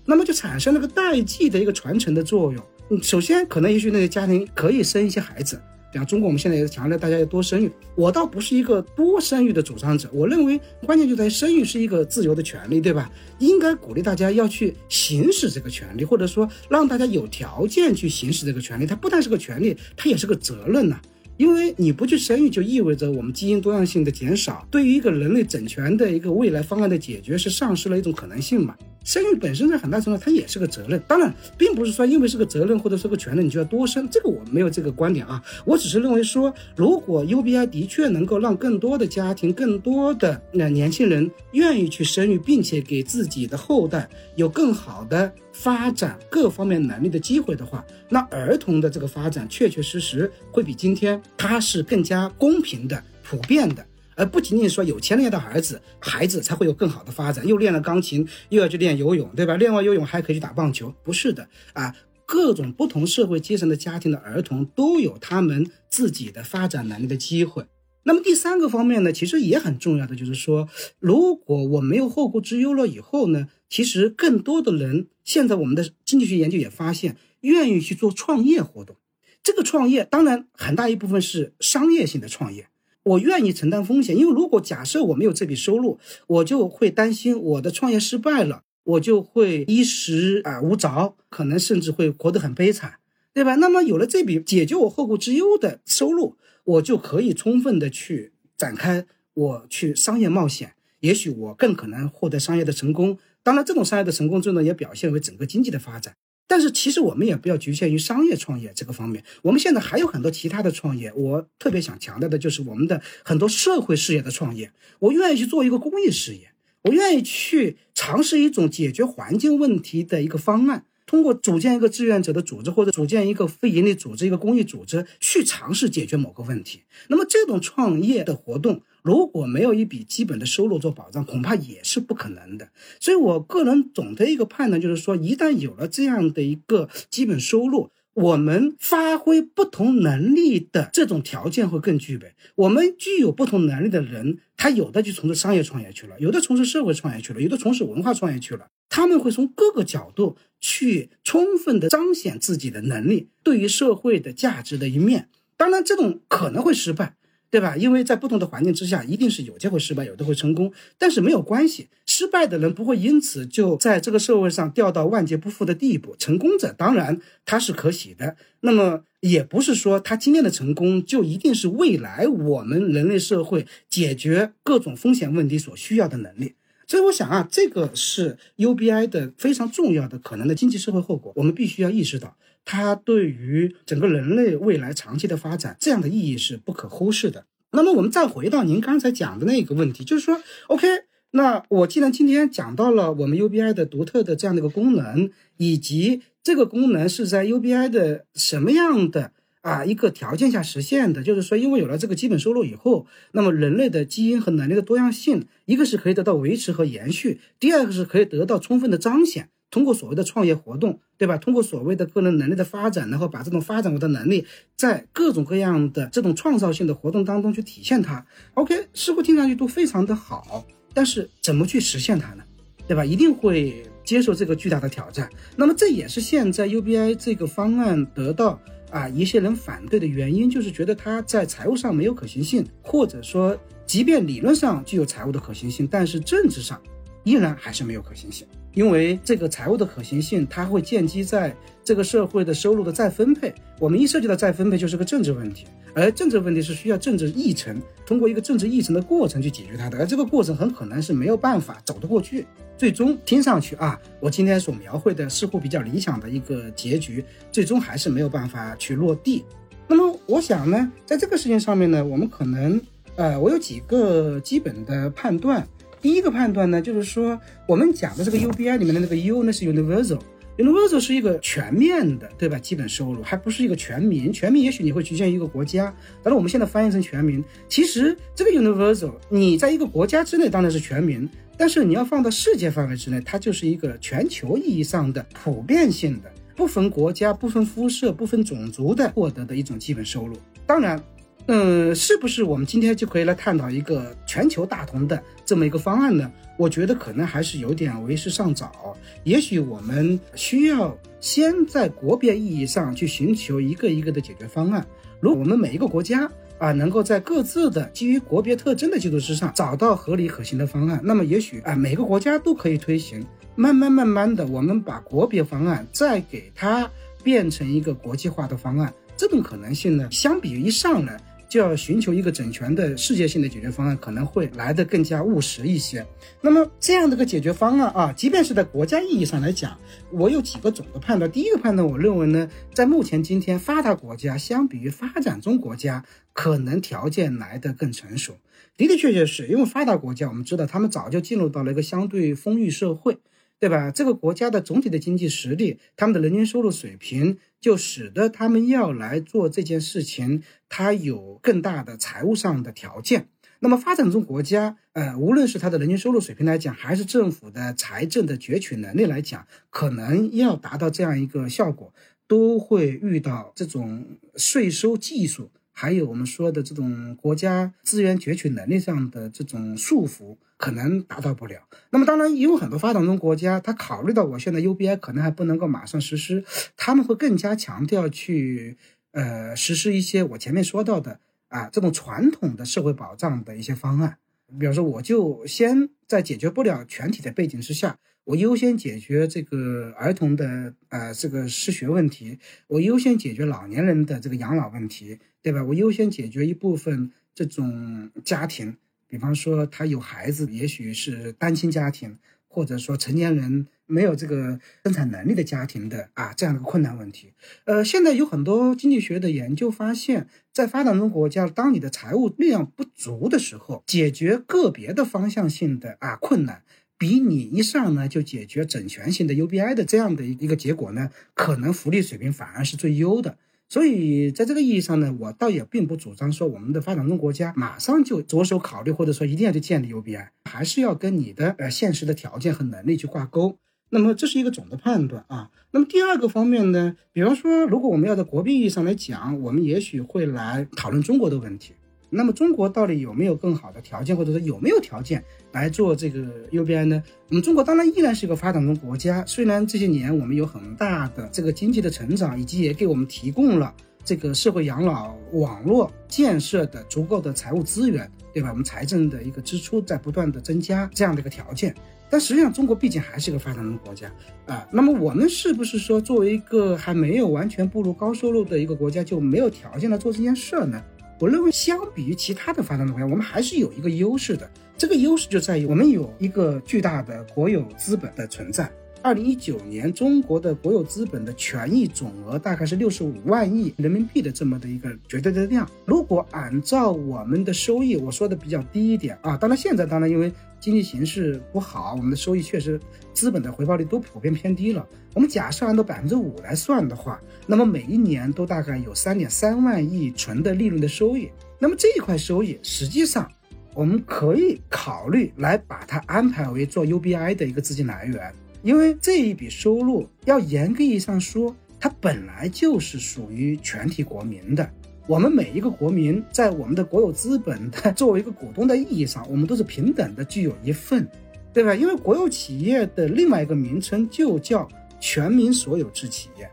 那么就产生了个代际的一个传承的作用。首先可能也许那些家庭可以生一些孩子。比方中国，我们现在也强调大家要多生育。我倒不是一个多生育的主张者，我认为关键就在于生育是一个自由的权利，对吧？应该鼓励大家要去行使这个权利，或者说让大家有条件去行使这个权利。它不但是个权利，它也是个责任呐。因为你不去生育，就意味着我们基因多样性的减少，对于一个人类整全的一个未来方案的解决是丧失了一种可能性嘛？生育本身在很大程度它也是个责任，当然并不是说因为是个责任或者是个权利你就要多生，这个我没有这个观点啊，我只是认为说，如果 UBI 的确能够让更多的家庭、更多的那年轻人愿意去生育，并且给自己的后代有更好的。发展各方面能力的机会的话，那儿童的这个发展确确实实会比今天它是更加公平的、普遍的，而不仅仅说有钱人家的孩子，孩子才会有更好的发展，又练了钢琴，又要去练游泳，对吧？练完游泳还可以去打棒球，不是的啊，各种不同社会阶层的家庭的儿童都有他们自己的发展能力的机会。那么第三个方面呢，其实也很重要的，就是说，如果我没有后顾之忧了以后呢？其实更多的人，现在我们的经济学研究也发现，愿意去做创业活动。这个创业当然很大一部分是商业性的创业，我愿意承担风险，因为如果假设我没有这笔收入，我就会担心我的创业失败了，我就会衣食啊无着，可能甚至会活得很悲惨，对吧？那么有了这笔解决我后顾之忧的收入，我就可以充分的去展开我去商业冒险，也许我更可能获得商业的成功。当然，这种商业的成功，最终也表现为整个经济的发展。但是，其实我们也不要局限于商业创业这个方面。我们现在还有很多其他的创业。我特别想强调的就是我们的很多社会事业的创业。我愿意去做一个公益事业，我愿意去尝试一种解决环境问题的一个方案。通过组建一个志愿者的组织，或者组建一个非营利组织、一个公益组织，去尝试解决某个问题。那么，这种创业的活动。如果没有一笔基本的收入做保障，恐怕也是不可能的。所以我个人总的一个判断就是说，一旦有了这样的一个基本收入，我们发挥不同能力的这种条件会更具备。我们具有不同能力的人，他有的就从事商业创业去了，有的从事社会创业去了，有的从事文化创业去了。他们会从各个角度去充分的彰显自己的能力对于社会的价值的一面。当然，这种可能会失败。对吧？因为在不同的环境之下，一定是有机会失败，有的会成功。但是没有关系，失败的人不会因此就在这个社会上掉到万劫不复的地步。成功者当然他是可喜的，那么也不是说他今天的成功就一定是未来我们人类社会解决各种风险问题所需要的能力。所以我想啊，这个是 UBI 的非常重要的可能的经济社会后果，我们必须要意识到。它对于整个人类未来长期的发展，这样的意义是不可忽视的。那么，我们再回到您刚才讲的那个问题，就是说，OK，那我既然今天讲到了我们 UBI 的独特的这样的一个功能，以及这个功能是在 UBI 的什么样的啊一个条件下实现的，就是说，因为有了这个基本收入以后，那么人类的基因和能力的多样性，一个是可以得到维持和延续，第二个是可以得到充分的彰显。通过所谓的创业活动，对吧？通过所谓的个人能力的发展，然后把这种发展我的能力，在各种各样的这种创造性的活动当中去体现它。OK，似乎听上去都非常的好，但是怎么去实现它呢？对吧？一定会接受这个巨大的挑战。那么这也是现在 UBI 这个方案得到啊一些人反对的原因，就是觉得它在财务上没有可行性，或者说，即便理论上具有财务的可行性，但是政治上依然还是没有可行性。因为这个财务的可行性，它会建基在这个社会的收入的再分配。我们一涉及到再分配，就是个政治问题，而政治问题是需要政治议程，通过一个政治议程的过程去解决它的，而这个过程很可能是没有办法走得过去。最终听上去啊，我今天所描绘的似乎比较理想的一个结局，最终还是没有办法去落地。那么我想呢，在这个事情上面呢，我们可能，呃，我有几个基本的判断。第一个判断呢，就是说我们讲的这个 UBI 里面的那个 U 呢是 universal，universal 是一个全面的，对吧？基本收入还不是一个全民，全民也许你会局限于一个国家，但是我们现在翻译成全民，其实这个 universal 你在一个国家之内当然是全民，但是你要放到世界范围之内，它就是一个全球意义上的普遍性的，不分国家、不分肤色、不分种族的获得的一种基本收入。当然。嗯，是不是我们今天就可以来探讨一个全球大同的这么一个方案呢？我觉得可能还是有点为时尚早。也许我们需要先在国别意义上去寻求一个一个的解决方案。如果我们每一个国家啊，能够在各自的基于国别特征的基础之上找到合理可行的方案，那么也许啊，每个国家都可以推行。慢慢慢慢的，我们把国别方案再给它变成一个国际化的方案，这种可能性呢，相比于一上来。就要寻求一个整全的世界性的解决方案，可能会来得更加务实一些。那么这样的个解决方案啊，即便是在国家意义上来讲，我有几个总的判断。第一个判断，我认为呢，在目前今天发达国家相比于发展中国家，可能条件来得更成熟。的的确确是因为发达国家，我们知道他们早就进入到了一个相对丰裕社会。对吧？这个国家的总体的经济实力，他们的人均收入水平，就使得他们要来做这件事情，他有更大的财务上的条件。那么发展中国家，呃，无论是它的人均收入水平来讲，还是政府的财政的攫取能力来讲，可能要达到这样一个效果，都会遇到这种税收技术。还有我们说的这种国家资源攫取能力上的这种束缚，可能达到不了。那么当然，也有很多发展中国家，他考虑到我现在 UBI 可能还不能够马上实施，他们会更加强调去呃实施一些我前面说到的啊这种传统的社会保障的一些方案。比如说，我就先在解决不了全体的背景之下。我优先解决这个儿童的呃这个失学问题，我优先解决老年人的这个养老问题，对吧？我优先解决一部分这种家庭，比方说他有孩子，也许是单亲家庭，或者说成年人没有这个生产能力的家庭的啊这样的困难问题。呃，现在有很多经济学的研究发现，在发展中国家，当你的财务力量不足的时候，解决个别的方向性的啊困难。比你一上呢就解决整全性的 UBI 的这样的一个结果呢，可能福利水平反而是最优的。所以在这个意义上呢，我倒也并不主张说我们的发展中国家马上就着手考虑，或者说一定要去建立 UBI，还是要跟你的呃现实的条件和能力去挂钩。那么这是一个总的判断啊。那么第二个方面呢，比方说如果我们要在国际意义上来讲，我们也许会来讨论中国的问题。那么中国到底有没有更好的条件，或者说有没有条件来做这个 UBI 呢？我们中国当然依然是一个发展中国家，虽然这些年我们有很大的这个经济的成长，以及也给我们提供了这个社会养老网络建设的足够的财务资源，对吧？我们财政的一个支出在不断的增加这样的一个条件，但实际上中国毕竟还是一个发展中国家啊。那么我们是不是说作为一个还没有完全步入高收入的一个国家，就没有条件来做这件事呢？我认为，相比于其他的发展中国家，我们还是有一个优势的。这个优势就在于我们有一个巨大的国有资本的存在。二零一九年，中国的国有资本的权益总额大概是六十五万亿人民币的这么的一个绝对的量。如果按照我们的收益，我说的比较低一点啊，当然现在当然因为。经济形势不好，我们的收益确实，资本的回报率都普遍偏低了。我们假设按照百分之五来算的话，那么每一年都大概有三点三万亿纯的利润的收益。那么这一块收益，实际上我们可以考虑来把它安排为做 UBI 的一个资金来源，因为这一笔收入要严格意义上说，它本来就是属于全体国民的。我们每一个国民在我们的国有资本的作为一个股东的意义上，我们都是平等的，具有一份，对吧？因为国有企业的另外一个名称就叫全民所有制企业，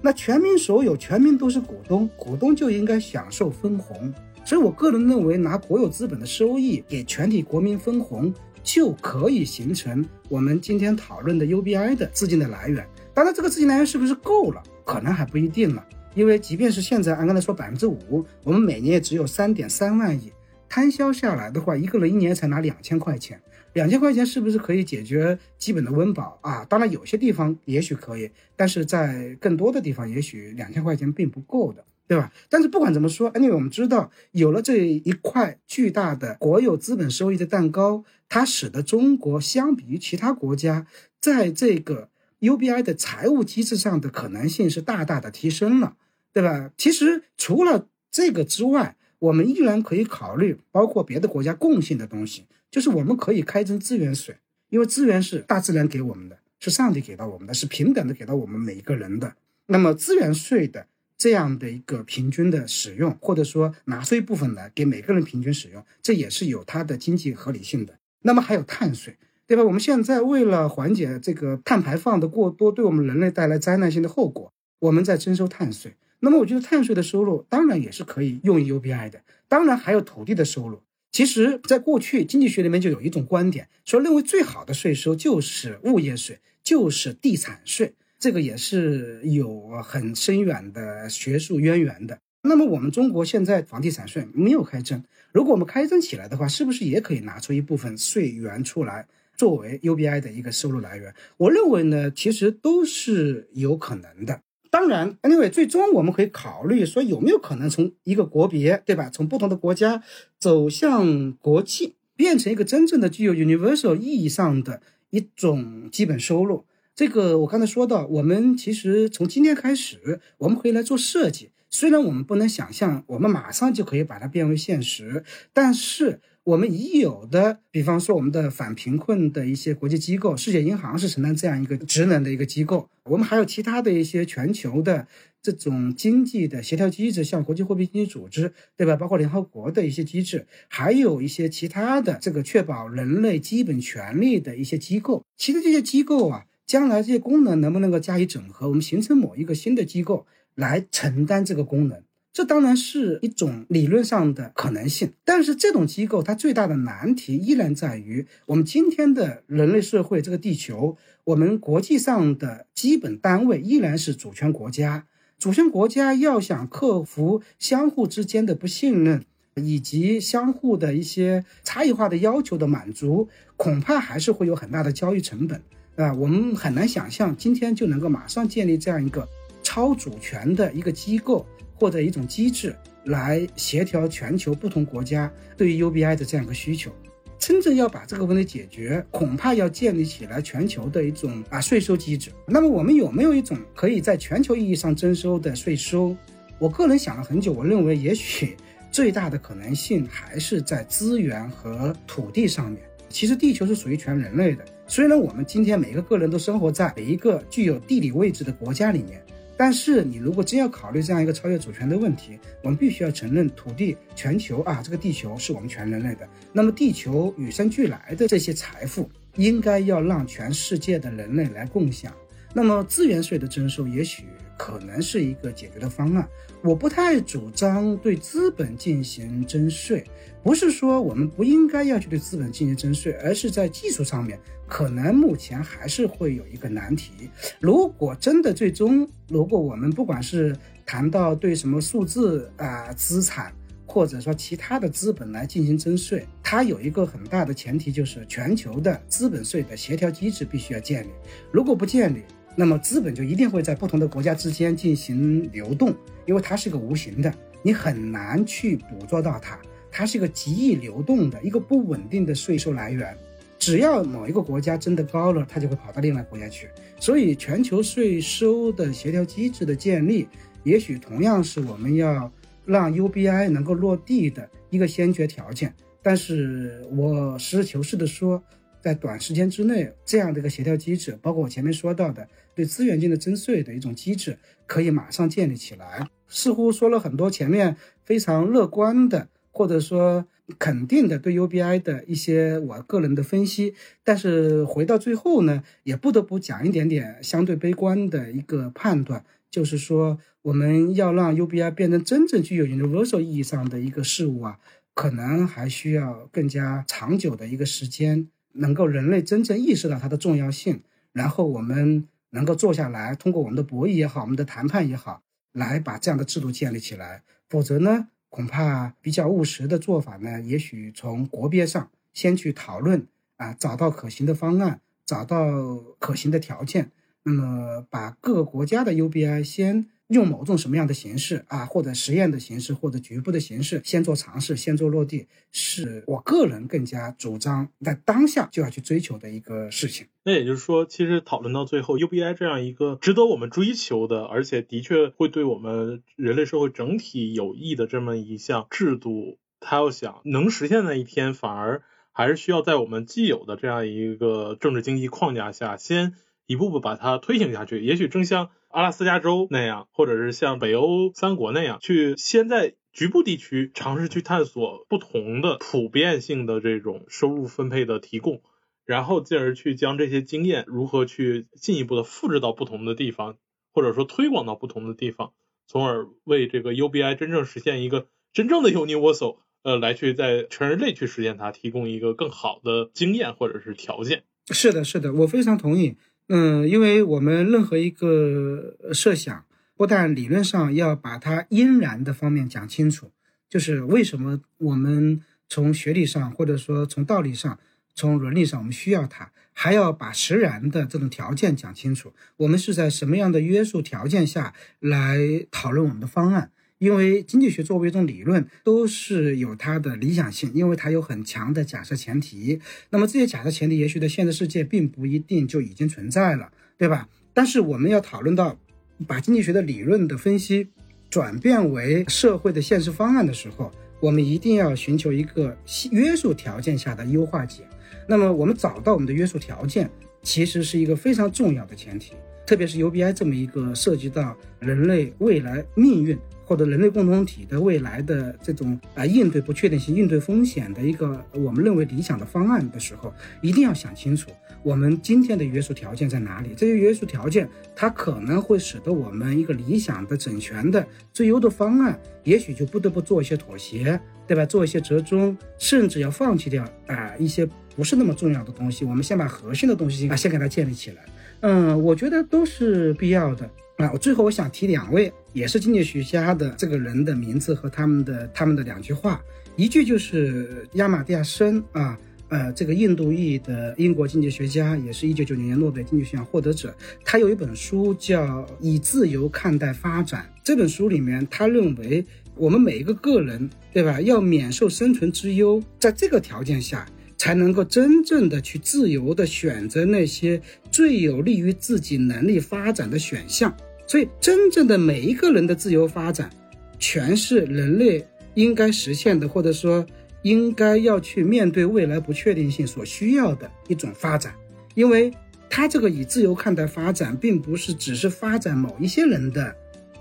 那全民所有，全民都是股东，股东就应该享受分红。所以我个人认为，拿国有资本的收益给全体国民分红，就可以形成我们今天讨论的 UBI 的资金的来源。当然，这个资金来源是不是够了，可能还不一定了。因为即便是现在，按刚才说百分之五，我们每年也只有三点三万亿，摊销下来的话，一个人一年才拿两千块钱，两千块钱是不是可以解决基本的温饱啊？当然，有些地方也许可以，但是在更多的地方，也许两千块钱并不够的，对吧？但是不管怎么说，因为我们知道，有了这一块巨大的国有资本收益的蛋糕，它使得中国相比于其他国家，在这个 UBI 的财务机制上的可能性是大大的提升了。对吧？其实除了这个之外，我们依然可以考虑包括别的国家共性的东西，就是我们可以开征资源税，因为资源是大自然给我们的，是上帝给到我们的，是平等的给到我们每一个人的。那么资源税的这样的一个平均的使用，或者说拿出一部分来给每个人平均使用，这也是有它的经济合理性的。那么还有碳税，对吧？我们现在为了缓解这个碳排放的过多，对我们人类带来灾难性的后果，我们在征收碳税。那么我觉得碳税的收入当然也是可以用于 UBI 的，当然还有土地的收入。其实，在过去经济学里面就有一种观点，说认为最好的税收就是物业税，就是地产税，这个也是有很深远的学术渊源的。那么我们中国现在房地产税没有开征，如果我们开征起来的话，是不是也可以拿出一部分税源出来作为 UBI 的一个收入来源？我认为呢，其实都是有可能的。当然，anyway，最终我们可以考虑说有没有可能从一个国别，对吧？从不同的国家走向国际，变成一个真正的具有 universal 意义上的一种基本收入。这个我刚才说到，我们其实从今天开始，我们可以来做设计。虽然我们不能想象我们马上就可以把它变为现实，但是。我们已有的，比方说我们的反贫困的一些国际机构，世界银行是承担这样一个职能的一个机构。我们还有其他的一些全球的这种经济的协调机制，像国际货币基金组织，对吧？包括联合国的一些机制，还有一些其他的这个确保人类基本权利的一些机构。其实这些机构啊，将来这些功能能不能够加以整合，我们形成某一个新的机构来承担这个功能？这当然是一种理论上的可能性，但是这种机构它最大的难题依然在于，我们今天的人类社会这个地球，我们国际上的基本单位依然是主权国家。主权国家要想克服相互之间的不信任，以及相互的一些差异化的要求的满足，恐怕还是会有很大的交易成本啊。我们很难想象今天就能够马上建立这样一个超主权的一个机构。或者一种机制来协调全球不同国家对于 UBI 的这样一个需求，真正要把这个问题解决，恐怕要建立起来全球的一种啊税收机制。那么我们有没有一种可以在全球意义上征收的税收？我个人想了很久，我认为也许 最大的可能性还是在资源和土地上面。其实地球是属于全人类的，虽然我们今天每个个人都生活在每一个具有地理位置的国家里面。但是你如果真要考虑这样一个超越主权的问题，我们必须要承认土地全球啊，这个地球是我们全人类的。那么地球与生俱来的这些财富，应该要让全世界的人类来共享。那么资源税的征收，也许可能是一个解决的方案。我不太主张对资本进行征税。不是说我们不应该要去对资本进行征税，而是在技术上面，可能目前还是会有一个难题。如果真的最终，如果我们不管是谈到对什么数字啊资产，或者说其他的资本来进行征税，它有一个很大的前提，就是全球的资本税的协调机制必须要建立。如果不建立，那么资本就一定会在不同的国家之间进行流动，因为它是一个无形的，你很难去捕捉到它。它是一个极易流动的一个不稳定的税收来源，只要某一个国家真的高了，它就会跑到另外国家去。所以，全球税收的协调机制的建立，也许同样是我们要让 UBI 能够落地的一个先决条件。但是我实事求是的说，在短时间之内，这样的一个协调机制，包括我前面说到的对资源金的征税的一种机制，可以马上建立起来。似乎说了很多前面非常乐观的。或者说肯定的对 UBI 的一些我个人的分析，但是回到最后呢，也不得不讲一点点相对悲观的一个判断，就是说我们要让 UBI 变成真正具有 universal 意义上的一个事物啊，可能还需要更加长久的一个时间。能够人类真正意识到它的重要性，然后我们能够坐下来，通过我们的博弈也好，我们的谈判也好，来把这样的制度建立起来。否则呢，恐怕比较务实的做法呢，也许从国别上先去讨论啊，找到可行的方案，找到可行的条件，那么把各个国家的 UBI 先。用某种什么样的形式啊，或者实验的形式，或者局部的形式，先做尝试，先做落地，是我个人更加主张在当下就要去追求的一个事情。那也就是说，其实讨论到最后，UBI 这样一个值得我们追求的，而且的确会对我们人类社会整体有益的这么一项制度，它要想能实现那一天，反而还是需要在我们既有的这样一个政治经济框架下，先一步步把它推行下去。也许正像。阿拉斯加州那样，或者是像北欧三国那样，去先在局部地区尝试去探索不同的普遍性的这种收入分配的提供，然后进而去将这些经验如何去进一步的复制到不同的地方，或者说推广到不同的地方，从而为这个 UBI 真正实现一个真正的 universal，呃，来去在全人类去实现它提供一个更好的经验或者是条件。是的，是的，我非常同意。嗯，因为我们任何一个设想，不但理论上要把它因然的方面讲清楚，就是为什么我们从学理上，或者说从道理上、从伦理上，我们需要它，还要把实然的这种条件讲清楚。我们是在什么样的约束条件下来讨论我们的方案？因为经济学作为一种理论，都是有它的理想性，因为它有很强的假设前提。那么这些假设前提，也许在现实世界并不一定就已经存在了，对吧？但是我们要讨论到把经济学的理论的分析转变为社会的现实方案的时候，我们一定要寻求一个约束条件下的优化解。那么我们找到我们的约束条件，其实是一个非常重要的前提，特别是 UBI 这么一个涉及到人类未来命运。或者人类共同体的未来的这种啊应对不确定性、应对风险的一个我们认为理想的方案的时候，一定要想清楚我们今天的约束条件在哪里。这些约束条件，它可能会使得我们一个理想的整全的最优的方案，也许就不得不做一些妥协，对吧？做一些折中，甚至要放弃掉啊一些不是那么重要的东西。我们先把核心的东西啊先给它建立起来。嗯，我觉得都是必要的。啊，我最后我想提两位也是经济学家的这个人的名字和他们的他们的两句话，一句就是亚马蒂亚森啊，呃，这个印度裔的英国经济学家，也是一九九零年诺贝尔经济学奖获得者。他有一本书叫《以自由看待发展》，这本书里面他认为我们每一个个人，对吧，要免受生存之忧，在这个条件下。才能够真正的去自由的选择那些最有利于自己能力发展的选项，所以真正的每一个人的自由发展，全是人类应该实现的，或者说应该要去面对未来不确定性所需要的一种发展。因为他这个以自由看待发展，并不是只是发展某一些人的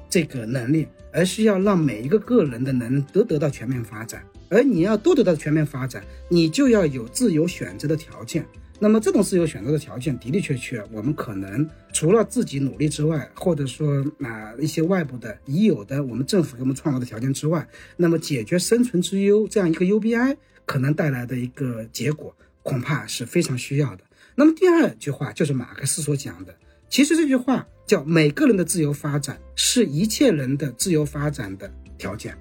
这个能力，而是要让每一个个人的能力都得到全面发展。而你要都得到全面发展，你就要有自由选择的条件。那么这种自由选择的条件的的确确，我们可能除了自己努力之外，或者说啊一些外部的已有的我们政府给我们创造的条件之外，那么解决生存之忧这样一个 UBI 可能带来的一个结果，恐怕是非常需要的。那么第二句话就是马克思所讲的，其实这句话叫每个人的自由发展是一切人的自由发展的条件。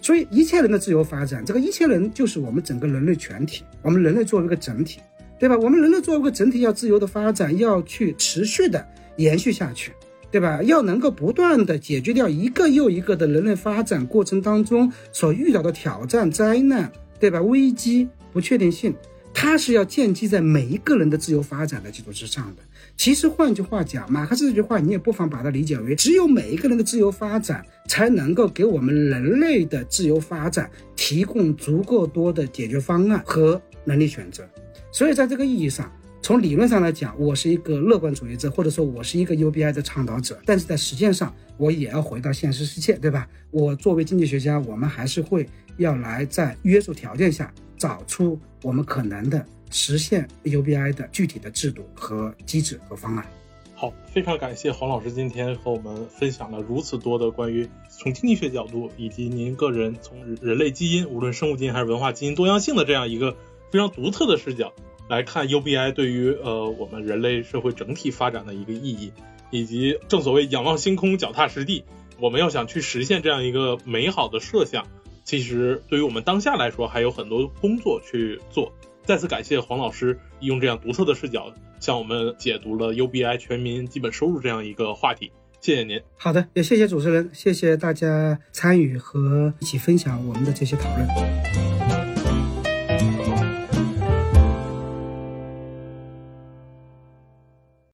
所以，一切人的自由发展，这个一切人就是我们整个人类全体，我们人类作为一个整体，对吧？我们人类作为一个整体，要自由的发展，要去持续的延续下去，对吧？要能够不断的解决掉一个又一个的人类发展过程当中所遇到的挑战、灾难，对吧？危机、不确定性，它是要建基在每一个人的自由发展的基础之上的。其实换句话讲，马克思这句话，你也不妨把它理解为，只有每一个人的自由发展，才能够给我们人类的自由发展提供足够多的解决方案和能力选择。所以，在这个意义上，从理论上来讲，我是一个乐观主义者，或者说我是一个 UBI 的倡导者。但是在实践上，我也要回到现实世界，对吧？我作为经济学家，我们还是会要来在约束条件下找出我们可能的。实现 UBI 的具体的制度和机制和方案。好，非常感谢黄老师今天和我们分享了如此多的关于从经济学角度以及您个人从人类基因，无论生物基因还是文化基因多样性的这样一个非常独特的视角，来看 UBI 对于呃我们人类社会整体发展的一个意义，以及正所谓仰望星空，脚踏实地。我们要想去实现这样一个美好的设想，其实对于我们当下来说还有很多工作去做。再次感谢黄老师用这样独特的视角向我们解读了 UBI 全民基本收入这样一个话题。谢谢您。好的，也谢谢主持人，谢谢大家参与和一起分享我们的这些讨论。